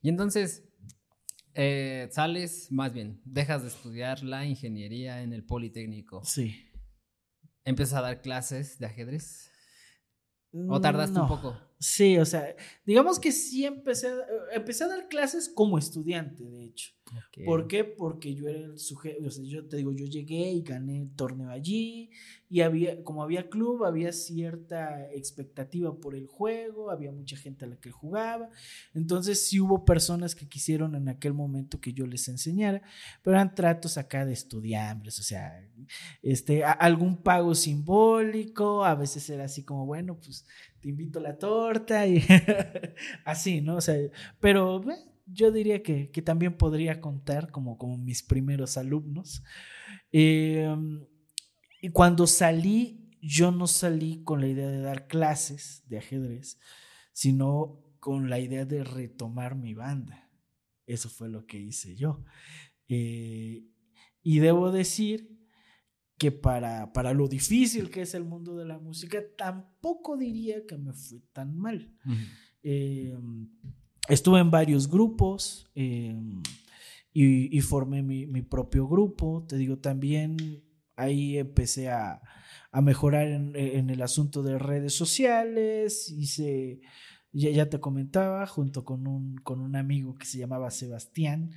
Speaker 1: y entonces, eh, sales, más bien, dejas de estudiar la ingeniería en el Politécnico.
Speaker 2: Sí.
Speaker 1: ¿Empiezas a dar clases de ajedrez? ¿O tardaste un poco?
Speaker 2: Sí, o sea, digamos que sí empecé a, empecé a dar clases como estudiante, de hecho. ¿Por qué? Porque yo era el sujeto, o sea, yo te digo, yo llegué y gané el torneo allí y había, como había club, había cierta expectativa por el juego, había mucha gente a la que jugaba, entonces sí hubo personas que quisieron en aquel momento que yo les enseñara, pero eran tratos acá de estudiantes, o sea, este, algún pago simbólico, a veces era así como, bueno, pues te invito a la torta y [laughs] así, ¿no? O sea, pero yo diría que, también podría contar como, como mis primeros alumnos. Em, y cuando salí, yo no salí con la idea de dar clases de ajedrez, sino con la idea de retomar mi banda. Eso fue lo que hice yo. Eh, y debo decir que para, para lo difícil que es el mundo de la música, tampoco diría que me fue tan mal. Em, estuve en varios grupos em, y, formé mi, propio grupo. Te digo, también ahí empecé a, mejorar en, el asunto de redes sociales. Hice, ya, ya te comentaba, junto con un, con un amigo que se llamaba Sebastián,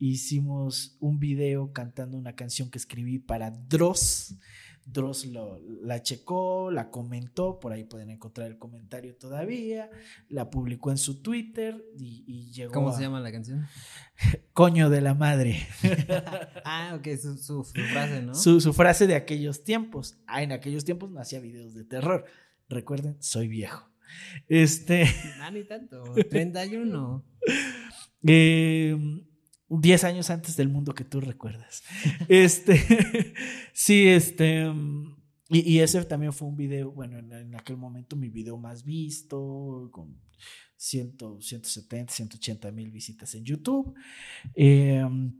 Speaker 2: hicimos un video cantando una canción que escribí para Dross. Dross lo, la checó, la comentó, por ahí pueden encontrar el comentario todavía, la publicó en su Twitter y, llegó.
Speaker 1: ¿Cómo se llama la canción? [laughs]
Speaker 2: Coño de la madre. [laughs]
Speaker 1: ah, ok, su, frase, ¿no?
Speaker 2: Su, su, frase de aquellos tiempos. Ah, en aquellos tiempos no hacía videos de terror. Recuerden, soy viejo. Este.
Speaker 1: Ah, ni tanto. 31. [laughs]
Speaker 2: eh 10 años antes del mundo que tú recuerdas. este, [laughs] sí, este, y, ese también fue un video, bueno, en, aquel momento mi video más visto, con 100, 170, 180 mil visitas en YouTube. Em,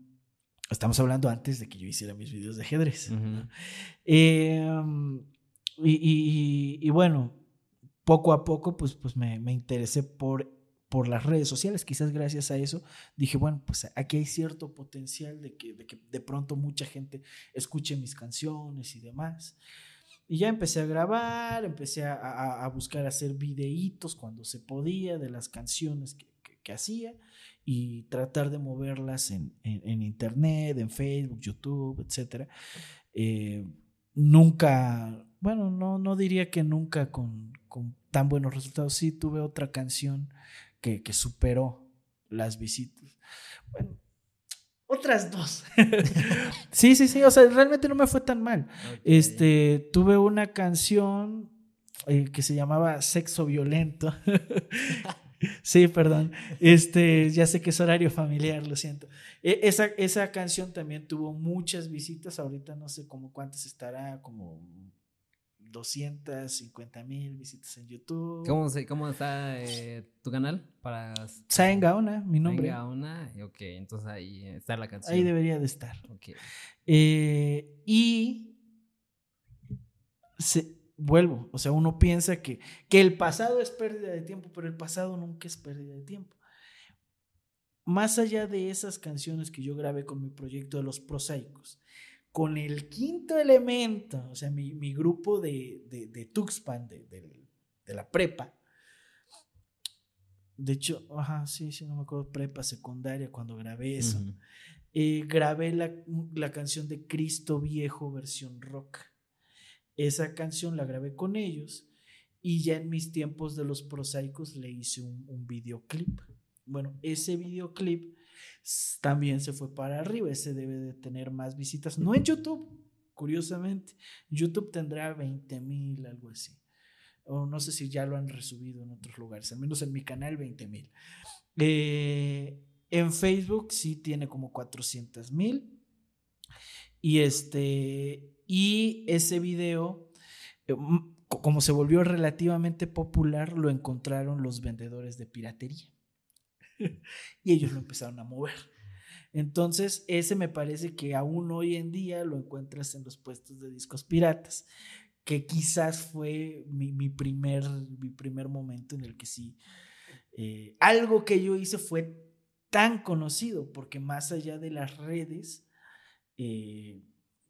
Speaker 2: estamos hablando antes de que yo hiciera mis videos de ajedrez. Em, y, bueno, poco a poco, pues, pues me, me interesé por por las redes sociales, quizás gracias a eso, dije, bueno, pues aquí hay cierto potencial de que de, pronto mucha gente escuche mis canciones y demás. Y ya empecé a grabar, empecé a, buscar hacer videitos cuando se podía de las canciones que, hacía y tratar de moverlas en, internet, en Facebook, YouTube, etc. Eh, nunca, bueno, no, no diría que nunca con, con tan buenos resultados. Sí tuve otra canción que, superó las visitas. Bueno, otras dos. [laughs] sí, sí, sí, o sea, realmente no me fue tan mal. Este, tuve una canción eh, que se llamaba Sexo Violento. [laughs] sí, perdón. Este, ya sé que es horario familiar, lo siento. E, esa, esa canción también tuvo muchas visitas, ahorita no sé cómo cuántas estará, como 250 mil visitas en YouTube.
Speaker 1: ¿Cómo, se, cómo está eh, tu canal? Para...
Speaker 2: Saen Gaona, mi nombre.
Speaker 1: Saen Gaona, ok, entonces ahí está la canción.
Speaker 2: Ahí debería de estar.
Speaker 1: Ok.
Speaker 2: Eh, y se, vuelvo, o sea, uno piensa que, que el pasado es pérdida de tiempo, pero el pasado nunca es pérdida de tiempo. Más allá de esas canciones que yo grabé con mi proyecto de los prosaicos, con el quinto elemento, o sea, mi, mi grupo de, de, de Tuxpan, de, de, la prepa. De hecho, ajá, sí, sí, no me acuerdo, prepa, secundaria, cuando grabé eso. Eh, grabé la, la, canción de Cristo Viejo versión rock. Esa canción la grabé con ellos y ya en mis tiempos de los prosaicos le hice un, un videoclip. Bueno, ese videoclip también se fue para arriba. Ese debe de tener más visitas. No en YouTube, curiosamente. YouTube tendrá 20 mil, algo así. O no sé si ya lo han resubido en otros lugares. Al menos en mi canal, 20 mil. Eh, en Facebook sí tiene como 400 mil. Y este. Y ese video. Eh, como se volvió relativamente popular, lo encontraron los vendedores de piratería. [laughs] y ellos lo empezaron a mover. Entonces, ese me parece que aún hoy en día lo encuentras en los puestos de discos piratas, que quizás fue mi, primer, mi primer momento en el que sí, eh, algo que yo hice fue tan conocido, porque más allá de las redes, eh,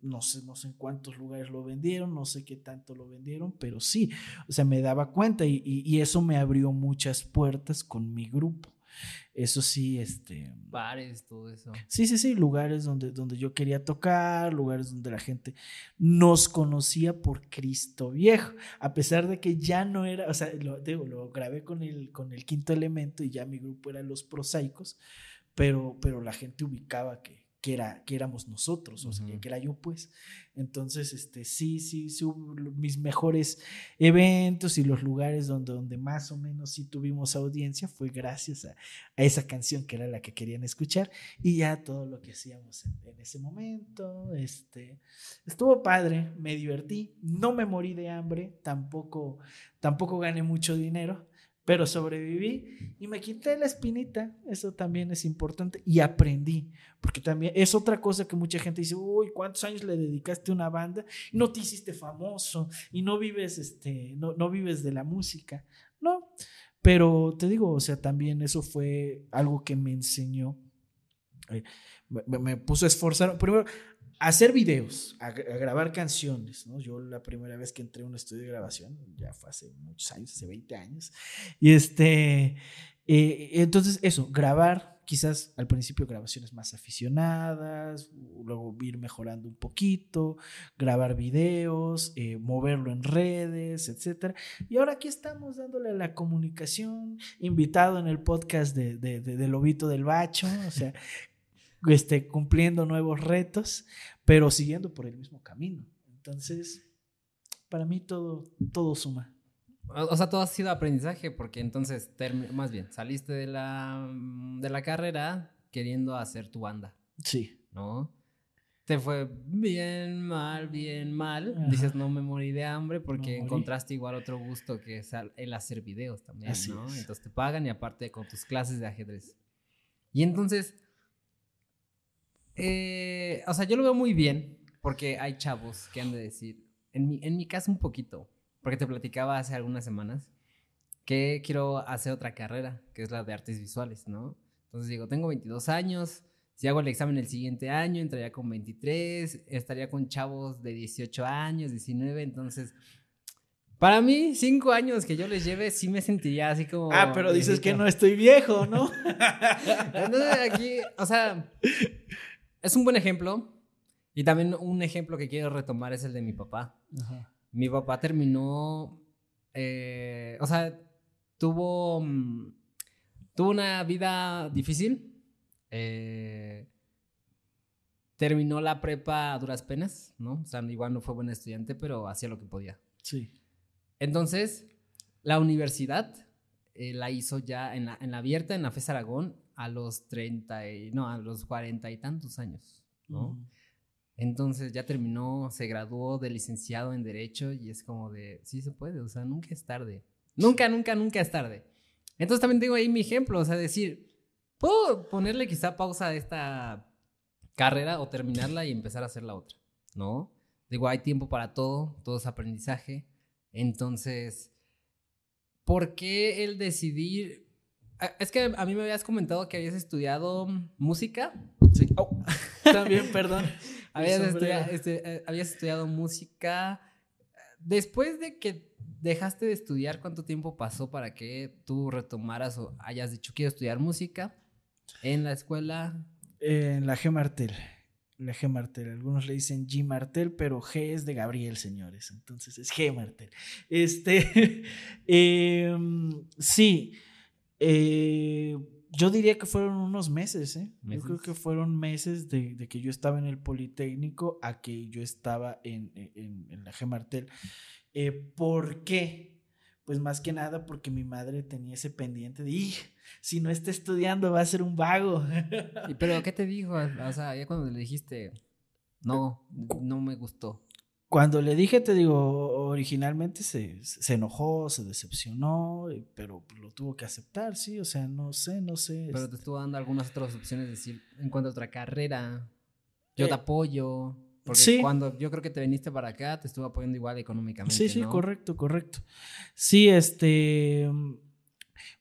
Speaker 2: no sé, no sé en cuántos lugares lo vendieron, no sé qué tanto lo vendieron, pero sí, o sea, me daba cuenta y eso me abrió muchas puertas con mi grupo. Eso sí, este...
Speaker 1: Bares, todo eso.
Speaker 2: Sí, sí, sí, lugares donde, donde yo quería tocar, lugares donde la gente nos conocía por Cristo Viejo, a pesar de que ya no era, o sea, lo, digo, lo grabé con el, con el quinto elemento y ya mi grupo era los prosaicos, pero, pero la gente ubicaba que, que, era, que éramos nosotros, o sea, que, era yo, pues. Entonces, este, sí, sí, sí, mis mejores eventos y los lugares donde, donde más o menos sí tuvimos audiencia fue gracias a, esa canción que era la que querían escuchar y ya todo lo que hacíamos en, en, ese momento, este, estuvo padre, me divertí, no me morí de hambre, tampoco, tampoco gané mucho dinero, pero sobreviví y me quité la espinita, eso también es importante, y aprendí, porque también es otra cosa que mucha gente dice, uy, ¿cuántos años le dedicaste a una banda? No te hiciste famoso y no vives, este, no, no vives de la música, no, pero te digo, o sea, también eso fue algo que me enseñó, eh, me, puso a esforzar, primero, hacer videos, grabar canciones, ¿no? Yo la primera vez que entré a un estudio de grabación, ya fue hace muchos años, hace 20 años, y este, eh, entonces eso, grabar, quizás al principio grabaciones más aficionadas, luego ir mejorando un poquito, grabar videos, eh, moverlo en redes, etc. Y ahora aquí estamos dándole a la comunicación, invitado en el podcast de, de, de, de Lobito del Bacho, o sea, [laughs] este, cumpliendo nuevos retos, pero siguiendo por el mismo camino. Entonces, para mí todo, todo suma.
Speaker 1: O sea, todo ha sido aprendizaje, porque entonces, más bien, saliste de la, de la carrera queriendo hacer tu banda.
Speaker 2: Sí.
Speaker 1: ¿No? Te fue bien, mal, bien, mal. Dices, no me morí de hambre porque encontraste igual otro gusto que es el hacer videos también, ¿no? Entonces te pagan y aparte con tus clases de ajedrez. Y entonces, eh, o sea, yo lo veo muy bien porque hay chavos que han de decir, en mi, en mi caso un poquito, porque te platicaba hace algunas semanas que quiero hacer otra carrera, que es la de artes visuales, ¿no? Entonces digo, tengo 22 años, si hago el examen el siguiente año, entraría con 23, estaría con chavos de 18 años, 19, entonces... Para mí, cinco años que yo les lleve, sí me sentiría así como...
Speaker 2: Ah, pero dices que no estoy viejo, ¿no? [laughs]
Speaker 1: Entonces aquí, o sea, es un buen ejemplo. Y también un ejemplo que quiero retomar es el de mi papá. Mi papá terminó, eh, o sea, tuvo, mm, tuvo una vida difícil. Eh, terminó la prepa a duras penas, ¿no? O sea, igual no fue buen estudiante, pero hacía lo que podía.
Speaker 2: Sí.
Speaker 1: Entonces, la universidad eh, la hizo ya en la, en la abierta, en la FES Aragón, a los 30, y, no, a los 40 y tantos años, ¿no? Entonces ya terminó, se graduó de licenciado en Derecho y es como de, sí se puede, o sea, nunca es tarde. Nunca, nunca, nunca es tarde. Entonces también tengo ahí mi ejemplo, o sea, decir, puedo ponerle quizá pausa a esta carrera o terminarla y empezar a hacer la otra, ¿no? Digo, hay tiempo para todo, todo es aprendizaje. Entonces, ¿por qué el decidir? Ah, Es que a mí me habías comentado que habías estudiado música.
Speaker 2: Sí. Oh, [laughs] también, perdón.
Speaker 1: Habías, este, eh, habías estudiado música. Después de que dejaste de estudiar, ¿cuánto tiempo pasó para que tú retomaras o hayas dicho quiero estudiar música en la escuela?
Speaker 2: Eh, En la G Martel. La G Martel. Algunos le dicen G Martel, pero G es de Gabriel, señores. Entonces es G Martel. Este. [laughs] em, sí. Eh, yo diría que fueron unos meses, ¿eh?
Speaker 1: ¿Meses?
Speaker 2: Yo creo que fueron meses de, de que yo estaba en el Politécnico a que yo estaba en, en- en la G Martel. Eh, ¿Por qué? Pues más que nada porque mi madre tenía ese pendiente de, "Ij, si no está estudiando va a ser un vago.
Speaker 1: ¿Y ¿Pero [laughs] qué te dijo? O sea, ya cuando le dijiste, no, no me gustó.
Speaker 2: Cuando le dije, te digo, originalmente se, se enojó, se decepcionó, pero lo tuvo que aceptar, sí, o sea, no sé, no sé.
Speaker 1: Pero
Speaker 2: este,
Speaker 1: te estuvo dando algunas otras opciones, decir, en cuanto a otra carrera, yo te
Speaker 2: Eh,
Speaker 1: apoyo. Porque
Speaker 2: sí.
Speaker 1: cuando yo creo que te viniste para acá, te estuvo apoyando igual económicamente.
Speaker 2: Sí, sí,
Speaker 1: ¿no?
Speaker 2: correcto, correcto. Sí, este,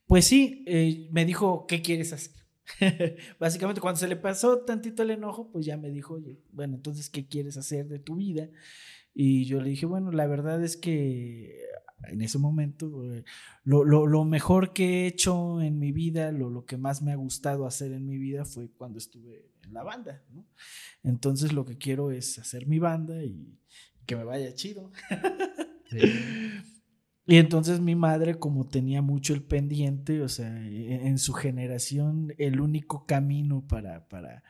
Speaker 2: pues sí, eh, me dijo, ¿qué quieres hacer? [laughs] Básicamente, cuando se le pasó tantito el enojo, pues ya me dijo, oye, bueno, entonces, ¿qué quieres hacer de tu vida? Y yo le dije, bueno, la verdad es que en ese momento, eh, lo, lo- lo mejor que he hecho en mi vida, lo, lo que más me ha gustado hacer en mi vida fue cuando estuve en la banda, ¿no? Entonces, lo que quiero es hacer mi banda y que me vaya chido. [laughs]
Speaker 1: Sí.
Speaker 2: Y entonces mi madre, como tenía mucho el pendiente, o sea, e- en su generación, el único camino para, para,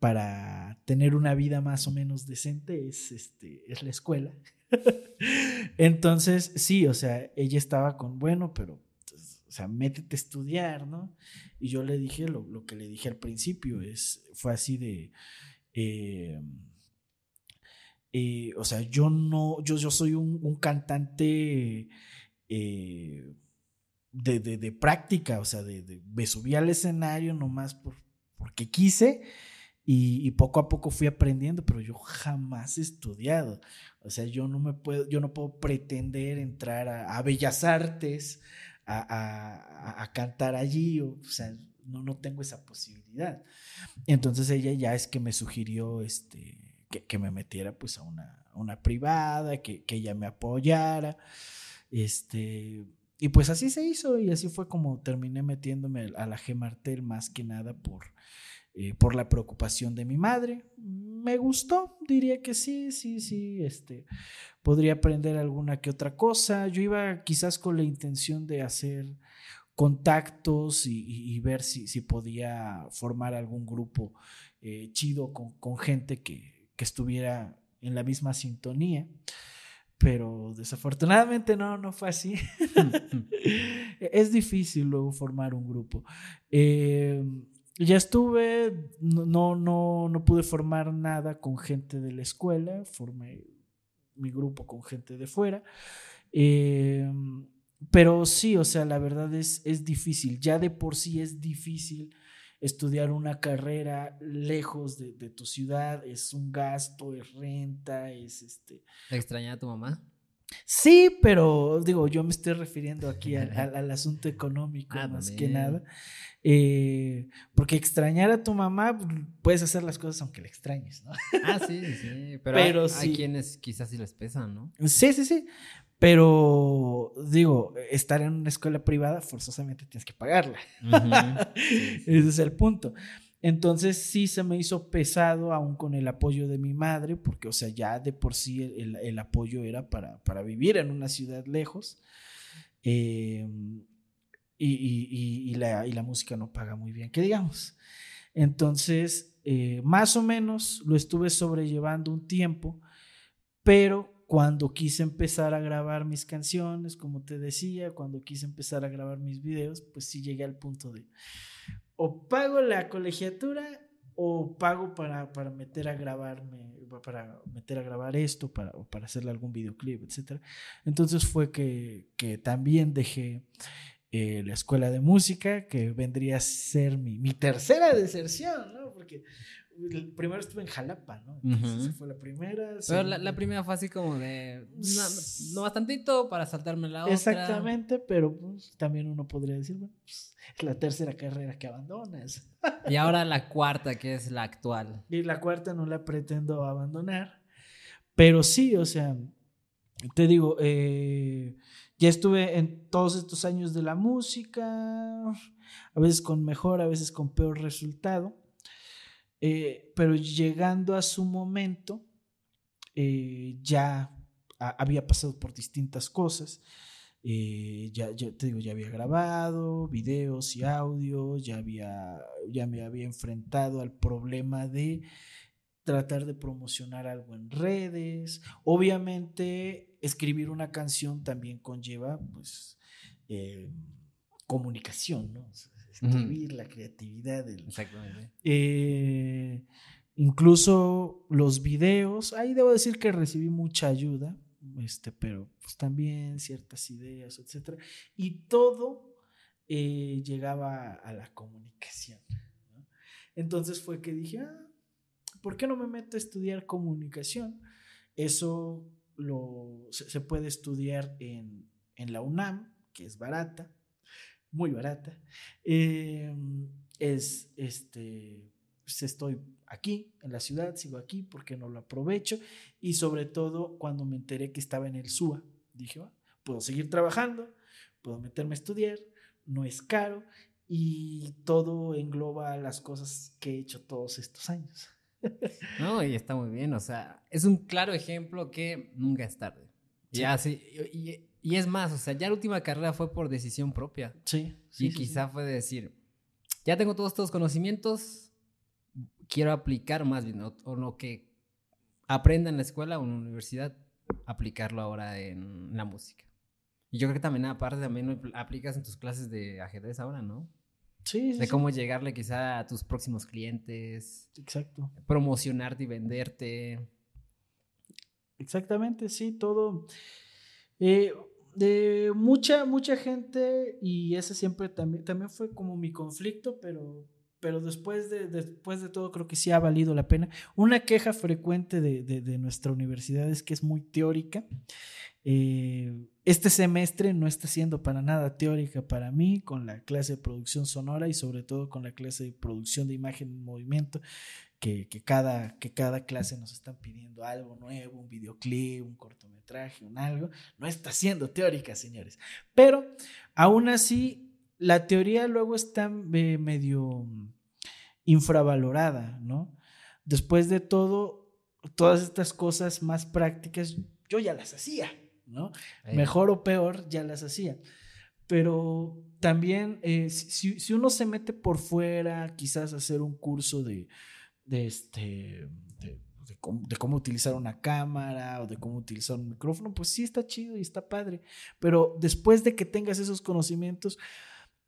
Speaker 2: para tener una vida más o menos decente es, este, es la escuela. [laughs] Entonces, sí, o sea, ella estaba con, bueno, pero, pues, o sea, métete a estudiar, ¿no? Y yo le dije lo, lo que le dije al principio, es, fue así de, eh, eh, o sea, yo no, yo, yo soy un, cantante eh, de, de- de práctica, o sea, de, de- me subí al escenario nomás por, porque quise y, poco a poco fui aprendiendo, pero yo jamás he estudiado. O sea, yo no me puedo, yo no puedo pretender entrar a, Bellas Artes a, a- cantar allí, o, o sea, no, no tengo esa posibilidad. Entonces ella ya es que me sugirió este, que, que me metiera pues a una, una privada, que, que ella me apoyara. Este, y pues así se hizo y así fue como terminé metiéndome a la G Martel más que nada por, eh, por la preocupación de mi madre. Me gustó, diría que sí, sí, sí, este, podría aprender alguna que otra cosa. Yo iba quizás con la intención de hacer contactos y, y- y ver si, si podía formar algún grupo eh, chido con, con gente que, que estuviera en la misma sintonía. Pero desafortunadamente no, no fue así. [laughs] [laughs] es difícil luego formar un grupo. Eh, ya estuve, no, no, no, pude formar nada con gente de la escuela, formé mi grupo con gente de fuera. Eh, pero sí, o sea, la verdad es, es difícil. Ya de por sí es difícil estudiar una carrera lejos de, tu ciudad. Es un gasto, es renta, es este.
Speaker 1: ¿Te extrañaba a tu mamá?
Speaker 2: Sí, pero digo, yo me estoy refiriendo aquí al, al- al asunto económico
Speaker 1: Ah,
Speaker 2: más que nada. Eh, porque extrañar a tu mamá, puedes hacer las cosas aunque la extrañes, ¿no?
Speaker 1: Ah, sí, sí. Pero,
Speaker 2: Pero
Speaker 1: hay,
Speaker 2: sí.
Speaker 1: hay quienes quizás sí les pesan, ¿no?
Speaker 2: Sí, sí, sí. Pero digo, estar en una escuela privada, forzosamente tienes que pagarla.
Speaker 1: Ujú. [laughs] Sí, sí.
Speaker 2: Ese es el punto. Entonces sí se me hizo pesado aún con el apoyo de mi madre, porque o sea, ya de por sí el, el apoyo era para, para vivir en una ciudad lejos. Y, y- y- y la, y la música no paga muy bien, que digamos. Entonces, eh, más o menos lo estuve sobrellevando un tiempo, pero cuando quise empezar a grabar mis canciones, como te decía, cuando quise empezar a grabar mis videos, pues sí llegué al punto de o pago la colegiatura o pago para, para meter a grabarme, para meter a grabar esto, para, para hacerle algún videoclip, etc. Entonces fue que, que también dejé eh, la escuela de música, que vendría a ser mi, mi tercera deserción, ¿no? Porque primero estuve en Jalapa, ¿no? Entonces esa fue la primera.
Speaker 1: Pero la, primera fue así como de. No, no, bastantito para saltarme la otra.
Speaker 2: Exactamente, pero pues, también uno podría decir, bueno, pues, es la tercera carrera que abandonas.
Speaker 1: Y ahora la cuarta, que es la actual.
Speaker 2: Y la cuarta no la pretendo abandonar. Pero sí, o sea, te digo, eh, ya estuve en todos estos años de la música, a veces con mejor, a veces con peor resultado. Eh, pero llegando a su momento, eh, ya había pasado por distintas cosas. Eh, ya, te digo, ya había grabado videos y audios, ya, había, ya me había enfrentado al problema de tratar de promocionar algo en redes. Obviamente, escribir una canción también conlleva, pues, comunicación, ¿no? Escribir, la creatividad.
Speaker 1: Exactamente.
Speaker 2: Eh, incluso los videos, ahí debo decir que recibí mucha ayuda, este, pero pues también ciertas ideas, etc. Y todo eh, llegaba a la comunicación. Entonces fue que dije, ah, ¿por qué no me meto a estudiar comunicación? Eso lo, se, puede estudiar en, en la UNAM, que es barata muy barata. Em, es este, pues estoy aquí en la ciudad, sigo aquí porque no lo aprovecho y sobre todo cuando me enteré que estaba en el SUA, dije, puedo seguir trabajando, puedo meterme a estudiar, no es caro y todo engloba las cosas que he hecho todos estos años. [laughs]
Speaker 1: No, y está muy bien, o sea, es un claro ejemplo que nunca es tarde. Ya, sí, y, y es más, o sea, ya la última carrera fue por decisión propia.
Speaker 2: Sí.
Speaker 1: sí y quizá fue decir, ya tengo todos estos conocimientos, quiero aplicar más bien, o, lo que aprenda en la escuela o en la universidad, aplicarlo ahora en la música. Y yo creo que también, aparte, también aplicas en tus clases de ajedrez ahora, ¿no?
Speaker 2: Sí,
Speaker 1: sí. De cómo llegarle quizá a tus próximos clientes.
Speaker 2: Exacto.
Speaker 1: Promocionarte y venderte.
Speaker 2: Exactamente, sí, todo. Eh, de mucha, mucha gente, y ese siempre también, también fue como mi conflicto, pero, pero después, de, después de todo creo que sí ha valido la pena. Una queja frecuente de, de, nuestra universidad es que es muy teórica. Eh, este semestre no está siendo para nada teórica para mí con la clase de producción sonora y sobre todo con la clase de producción de imagen en movimiento que, cada, que cada clase nos están pidiendo algo nuevo, un videoclip, un cortometraje, un algo. No está siendo teórica, señores. Pero aún así, la teoría luego está eh, medio infravalorada, ¿no? Después de todo, todas estas cosas más prácticas, yo ya las hacía, ¿no? Mejor o peor, ya las hacía. Pero también, eh, si, si, uno se mete por fuera, quizás hacer un curso de, de, este, de, cómo, utilizar una cámara o de cómo utilizar un micrófono, pues sí está chido y está padre. Pero después de que tengas esos conocimientos,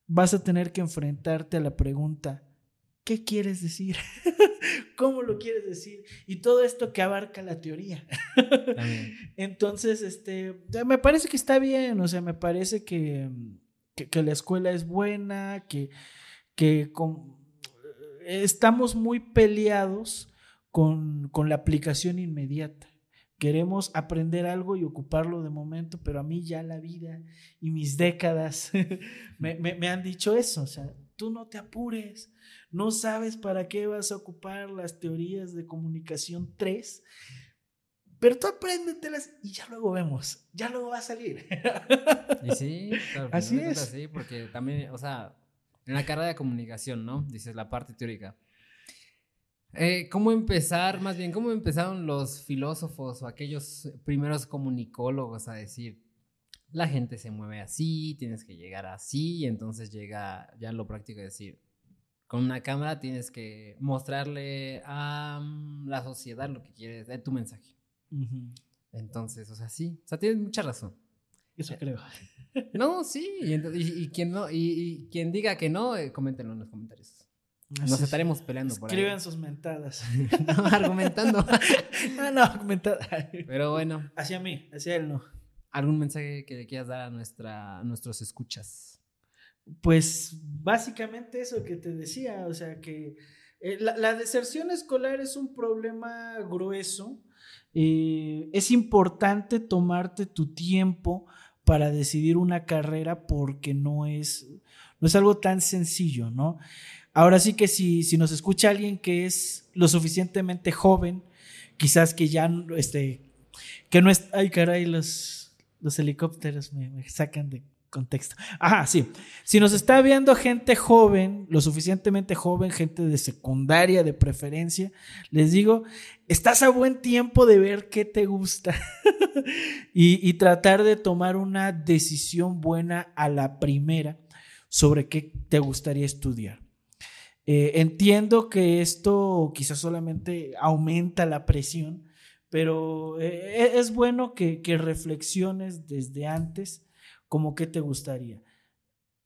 Speaker 2: vas a tener que enfrentarte a la pregunta, ¿qué quieres decir? [laughs] ¿Cómo lo quieres decir? Y todo esto que abarca la teoría. [laughs] Entonces, este, me parece que está bien, o sea, me parece que, que, la escuela es buena, que, que con, estamos muy peleados con, la aplicación inmediata. Queremos aprender algo y ocuparlo de momento, pero a mí ya la vida y mis décadas [laughs] me, han dicho eso. O sea, tú no te apures, no sabes para qué vas a ocupar las teorías de comunicación 3, pero tú apréndetelas y ya luego vemos, ya luego va a salir.
Speaker 1: Y sí,
Speaker 2: así es.
Speaker 1: Así, porque también, o sea, en la carrera de comunicación, ¿no? Dices la parte teórica. Eh, ¿Cómo empezar, más bien, cómo empezaron los filósofos o aquellos primeros comunicólogos a decir, la gente se mueve así, tienes que llegar así, y entonces llega ya lo práctico de decir, con una cámara tienes que mostrarle a mm, la sociedad lo que quieres, de tu mensaje. Entonces, o sea, sí, o sea, tienes mucha razón.
Speaker 2: Eso creo. [laughs]
Speaker 1: No, sí, y, quien no, y, quien diga que no, eh, coméntenlo en los comentarios. Nos estaremos peleando por ahí.
Speaker 2: Escriban sus mentadas. [laughs]
Speaker 1: no, argumentando. [laughs]
Speaker 2: no, no, argumentada.
Speaker 1: Pero bueno.
Speaker 2: Hacia mí, hacia él no.
Speaker 1: ¿Algún mensaje que le quieras dar a, nuestra, a nuestros escuchas?
Speaker 2: Pues básicamente eso que te decía, o sea que eh, la, deserción escolar es un problema grueso. Eh, es importante tomarte tu tiempo para decidir una carrera porque no es, no es algo tan sencillo, ¿no? Ahora sí que si, si nos escucha alguien que es lo suficientemente joven, quizás que ya, este, que no es, ay caray, los, los helicópteros me, sacan de contexto. Ajá, sí. Si nos está viendo gente joven, lo suficientemente joven, gente de secundaria de preferencia, les digo, estás a buen tiempo de ver qué te gusta [laughs] y, tratar de tomar una decisión buena a la primera sobre qué te gustaría estudiar. Eh, entiendo que esto quizás solamente aumenta la presión, pero eh, e-, es bueno que, reflexiones desde antes como qué te gustaría.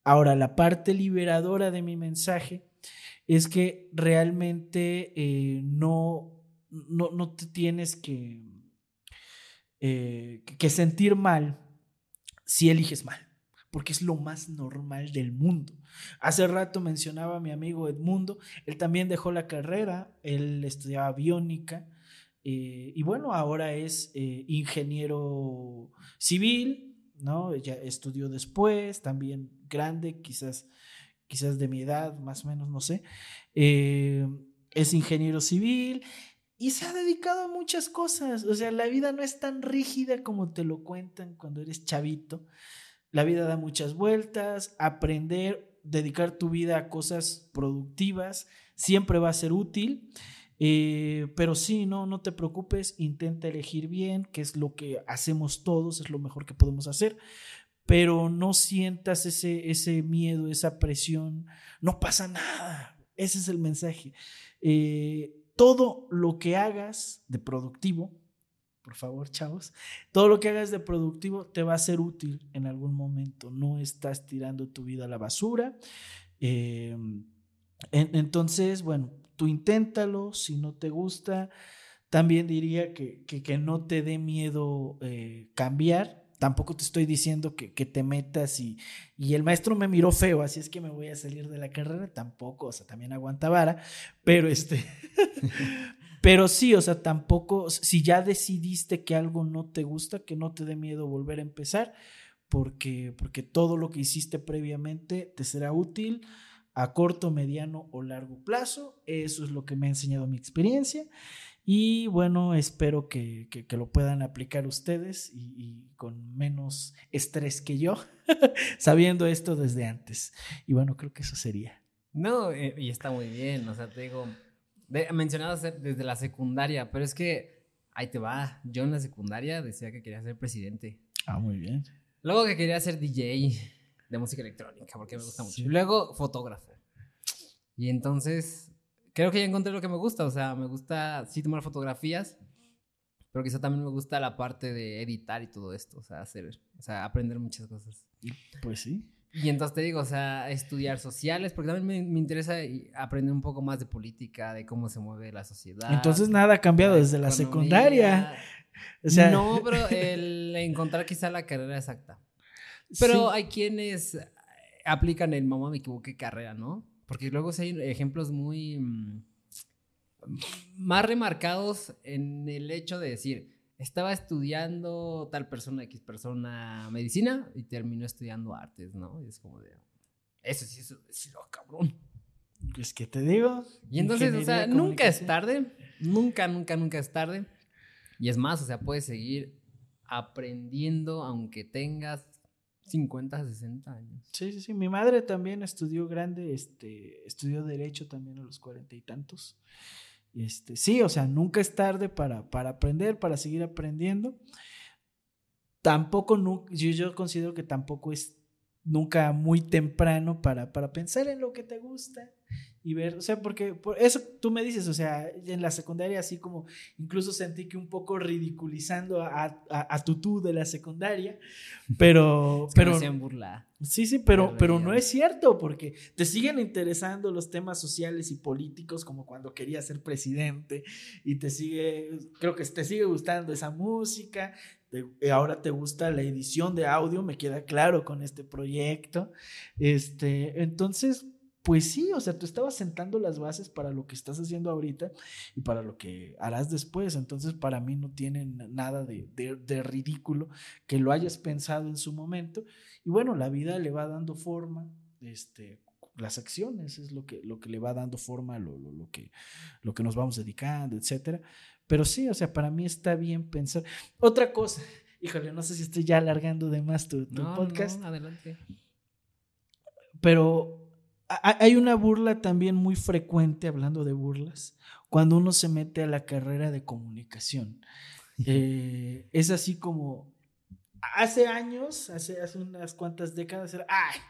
Speaker 2: Ahora, la parte liberadora de mi mensaje es que realmente eh, no, no, te tienes que, que sentir mal si eliges mal porque es lo más normal del mundo. Hace rato mencionaba a mi amigo Edmundo, él también dejó la carrera, él estudiaba biónica eh, y bueno, ahora es eh, ingeniero civil, ¿no? Ya estudió después, también grande, quizás, quizás de mi edad, más o menos, no sé. Eh, es ingeniero civil y se ha dedicado a muchas cosas. O sea, la vida no es tan rígida como te lo cuentan cuando eres chavito. La vida da muchas vueltas, aprender, dedicar tu vida a cosas productivas, siempre va a ser útil. Eh, pero sí, no, no te preocupes, intenta elegir bien, que es lo que hacemos todos, es lo mejor que podemos hacer, pero no sientas ese, ese miedo, esa presión, no pasa nada, ese es el mensaje. Eh, todo lo que hagas de productivo, por favor, chavos, todo lo que hagas de productivo te va a ser útil en algún momento. No estás tirando tu vida a la basura. Em, entonces, bueno, tú inténtalo. Si no te gusta, también diría que, que, no te dé miedo eh, cambiar. Tampoco te estoy diciendo que, que te metas y, y, el maestro me miró feo, así es que me voy a salir de la carrera. Tampoco, o sea, también aguanta vara, pero este, [laughs] Pero sí, o sea, tampoco, si ya decidiste que algo no te gusta, que no te dé miedo volver a empezar, porque, porque todo lo que hiciste previamente te será útil a corto, mediano o largo plazo. Eso es lo que me ha enseñado mi experiencia. Y bueno, espero que, lo puedan aplicar ustedes y, con menos estrés que yo, [laughs] sabiendo esto desde antes. Y bueno, creo que eso sería.
Speaker 1: No, eh, y está muy bien, o sea, te digo, de, mencionabas desde la secundaria, pero es que ahí te va. Yo en la secundaria decía que quería ser presidente.
Speaker 2: Ah, muy bien.
Speaker 1: Luego que quería ser DJ de música electrónica, porque me gusta mucho. Y luego fotógrafo. Y entonces creo que ya encontré lo que me gusta. O sea, me gusta sí tomar fotografías, pero quizá también me gusta la parte de editar y todo esto. O sea, hacer, o sea, aprender muchas cosas.
Speaker 2: Pues sí.
Speaker 1: Y entonces te digo, o sea, estudiar sociales, porque también me, interesa aprender un poco más de política, de cómo se mueve la sociedad.
Speaker 2: Entonces nada ha cambiado desde la secundaria.
Speaker 1: O sea... No, pero [laughs] el encontrar quizá la carrera exacta. Pero hay quienes aplican el mamá me equivoqué carrera, ¿no? Porque luego hay ejemplos muy mm, más remarcados en el hecho de decir, estaba estudiando tal persona, X persona, medicina y terminó estudiando artes, ¿no? Y es como de, eso sí, eso, es cabrón.
Speaker 2: Es que te digo.
Speaker 1: Y entonces, o sea, nunca es tarde, nunca, nunca, nunca es tarde. Y es más, o sea, puedes seguir aprendiendo aunque tengas 50, 60 años.
Speaker 2: Sí, sí, sí. Mi madre también estudió grande, este, estudió derecho también a los cuarenta y tantos. Este, sí, o sea, nunca es tarde para, para aprender, para seguir aprendiendo. Tampoco, yo, yo considero que tampoco es nunca muy temprano para, para pensar en lo que te gusta y ver, o sea, porque por eso tú me dices, o sea, en la secundaria así como incluso sentí que un poco ridiculizando a, a, tu tú de la secundaria, [laughs] pero... pero
Speaker 1: burla.
Speaker 2: Sí, sí, pero, pero no es cierto, porque te siguen interesando los temas sociales y políticos como cuando querías ser presidente y te sigue, creo que te sigue gustando esa música, ahora te gusta la edición de audio, me queda claro con este proyecto. Este, entonces, pues sí, o sea, tú estabas sentando las bases para lo que estás haciendo ahorita y para lo que harás después. Entonces, para mí no tiene nada de, ridículo que lo hayas pensado en su momento. Y bueno, la vida le va dando forma, este, las acciones es lo que, lo que le va dando forma a lo, lo, que, lo que nos vamos dedicando, etcétera. Pero sí, o sea, para mí está bien pensar. Otra cosa, [laughs] híjole, no sé si estoy ya alargando de más tu, podcast.
Speaker 1: No, adelante.
Speaker 2: Pero hay una burla también muy frecuente, hablando de burlas, cuando uno se mete a la carrera de comunicación. Eh, es así como, hace años, hace, hace unas cuantas décadas, era, ay,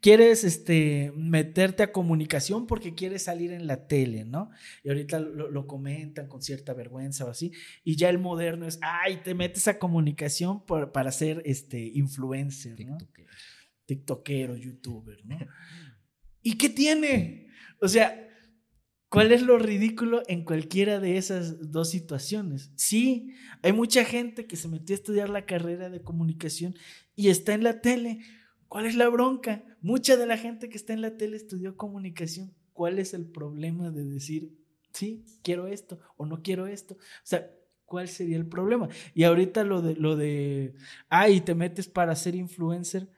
Speaker 2: quieres este, meterte a comunicación porque quieres salir en la tele, ¿no? Y ahorita lo, comentan con cierta vergüenza o así, y ya el moderno es, ay, te metes a comunicación para ser este, influencer, ¿no? TikTokero. TikTokero, youtuber, ¿no? [laughs] ¿Y qué tiene? O sea, ¿cuál es lo ridículo en cualquiera de esas dos situaciones? Sí, hay mucha gente que se metió a estudiar la carrera de comunicación y está en la tele. ¿Cuál es la bronca? Mucha de la gente que está en la tele estudió comunicación. ¿Cuál es el problema de decir, sí, quiero esto o no quiero esto? O sea, ¿cuál sería el problema? Y ahorita lo de, lo de, ay, te metes para ser influencer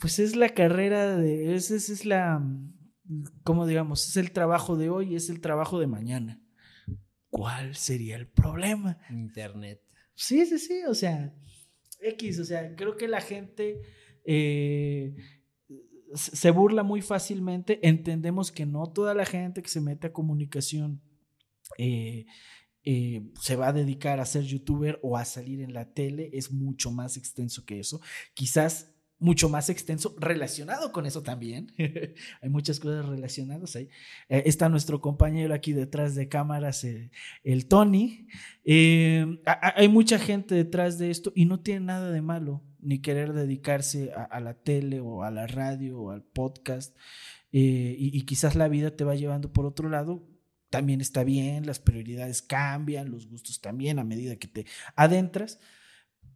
Speaker 2: pues es la carrera de, es, es, es la, ¿cómo digamos? Es el trabajo de hoy, es el trabajo de mañana. ¿Cuál sería el problema?
Speaker 1: Internet.
Speaker 2: Sí, sí, sí, o sea, X, o sea, creo que la gente eh, se burla muy fácilmente. Entendemos que no toda la gente que se mete a comunicación eh, eh, se va a dedicar a ser youtuber o a salir en la tele, es mucho más extenso que eso. Quizás mucho más extenso relacionado con eso también. [laughs] hay muchas cosas relacionadas ahí. Eh, está nuestro compañero aquí detrás de cámaras, eh, el Tony. Eh, hay mucha gente detrás de esto y no tiene nada de malo ni querer dedicarse a, la tele o a la radio o al podcast. Y, y quizás la vida te va llevando por otro lado. También está bien, las prioridades cambian, los gustos también a medida que te adentras.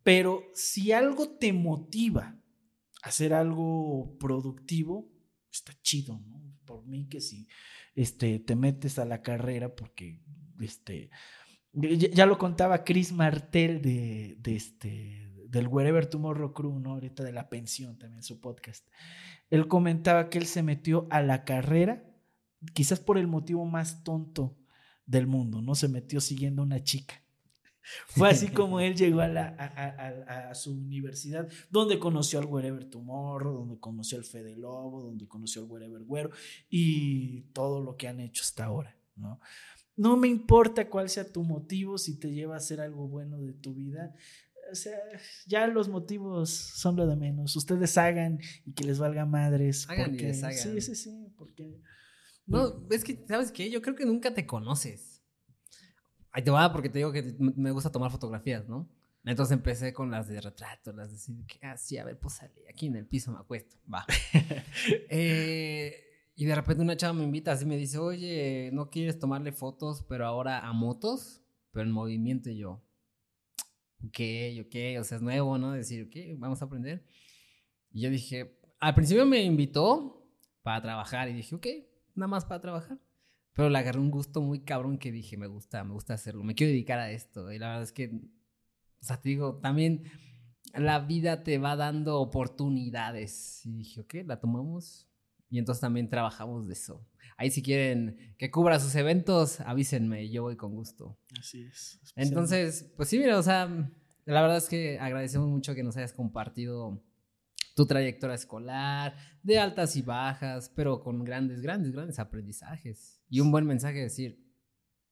Speaker 2: Pero si algo te motiva, hacer algo productivo, está chido, ¿no? Por mí que si este, te metes a la carrera, porque este, ya, lo contaba Chris Martel de, de este, del Wherever Tomorrow Crew, ¿no? Ahorita de la pensión también, su podcast. Él comentaba que él se metió a la carrera, quizás por el motivo más tonto del mundo, ¿no? Se metió siguiendo a una chica. Fue así [laughs] como él llegó a, la, a, su universidad, donde conoció al Wherever Tomorrow, donde conoció al Fede Lobo, donde conoció al Wherever Güero y todo lo que han hecho hasta ahora, ¿no? No me importa cuál sea tu motivo, si te lleva a hacer algo bueno de tu vida. O sea, ya los motivos son lo de menos. Ustedes hagan y que les valga madres.
Speaker 1: Hagan porque, y
Speaker 2: Sí, sí, sí, porque...
Speaker 1: No, es que, ¿sabes qué? Yo creo que nunca te conoces. Ahí te va porque te digo que me gusta tomar fotografías, ¿no? Entonces empecé con las de retrato, las de decir que así, ah, a ver, pues sale, aquí en el piso me acuesto, va. [laughs] Eh, y de repente una chava me invita, así me dice, oye, ¿no quieres tomarle fotos, pero ahora a motos, pero en movimiento? Y yo, ok, ok, o sea, es nuevo, ¿no? Decir, ok, vamos a aprender. Y yo dije, al principio me invitó para trabajar y dije, ok, nada más para trabajar. Pero le agarré un gusto muy cabrón que dije, me gusta, me gusta hacerlo, me quiero dedicar a esto. Y la verdad es que, o sea, te digo, también la vida te va dando oportunidades. Y dije, ok, la tomamos. Y entonces también trabajamos de eso. Ahí si quieren que cubra sus eventos, avísenme, yo voy con gusto.
Speaker 2: Así es.
Speaker 1: Entonces, pues sí, mira, o sea, la verdad es que agradecemos mucho que nos hayas compartido tu trayectoria escolar, de altas y bajas, pero con grandes, grandes, grandes aprendizajes. Y un buen mensaje de decir,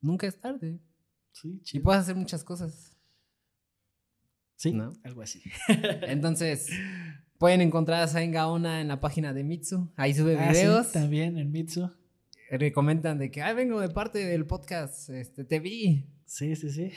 Speaker 1: nunca es tarde. Sí, y puedes hacer muchas cosas.
Speaker 2: Sí, ¿no? algo así. [laughs]
Speaker 1: Entonces, Pueden encontrar a Zain Gaona en la página de Mitsu. Ahí sube
Speaker 2: Ah, sí,
Speaker 1: videos.
Speaker 2: también en Mitsu.
Speaker 1: Le comentan de que, ay, vengo de parte del podcast, este, te vi.
Speaker 2: Sí, sí, sí.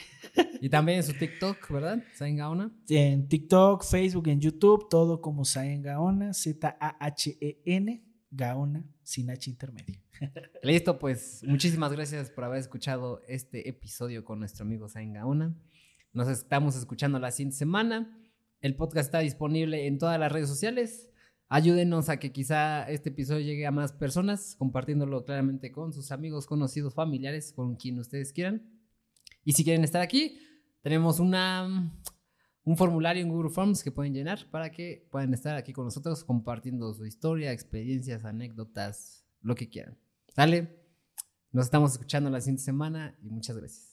Speaker 1: Y también en su TikTok, ¿verdad? Zain Gaona.
Speaker 2: En TikTok, Facebook, en YouTube, todo como Zain Gaona, Z-A-H-E-N, Gaona, sin H intermedio. [laughs]
Speaker 1: Listo, pues muchísimas gracias por haber escuchado este episodio con nuestro amigo Zain Gaona. Nos estamos escuchando la siguiente semana. El podcast está disponible en todas las redes sociales. Ayúdenos a que quizá este episodio llegue a más personas, compartiéndolo claramente con sus amigos, conocidos, familiares, con quien ustedes quieran. Y si quieren estar aquí, tenemos una, un formulario en Google Forms que pueden llenar para que puedan estar aquí con nosotros compartiendo su historia, experiencias, anécdotas, lo que quieran. Dale, nos estamos escuchando la siguiente semana y muchas gracias.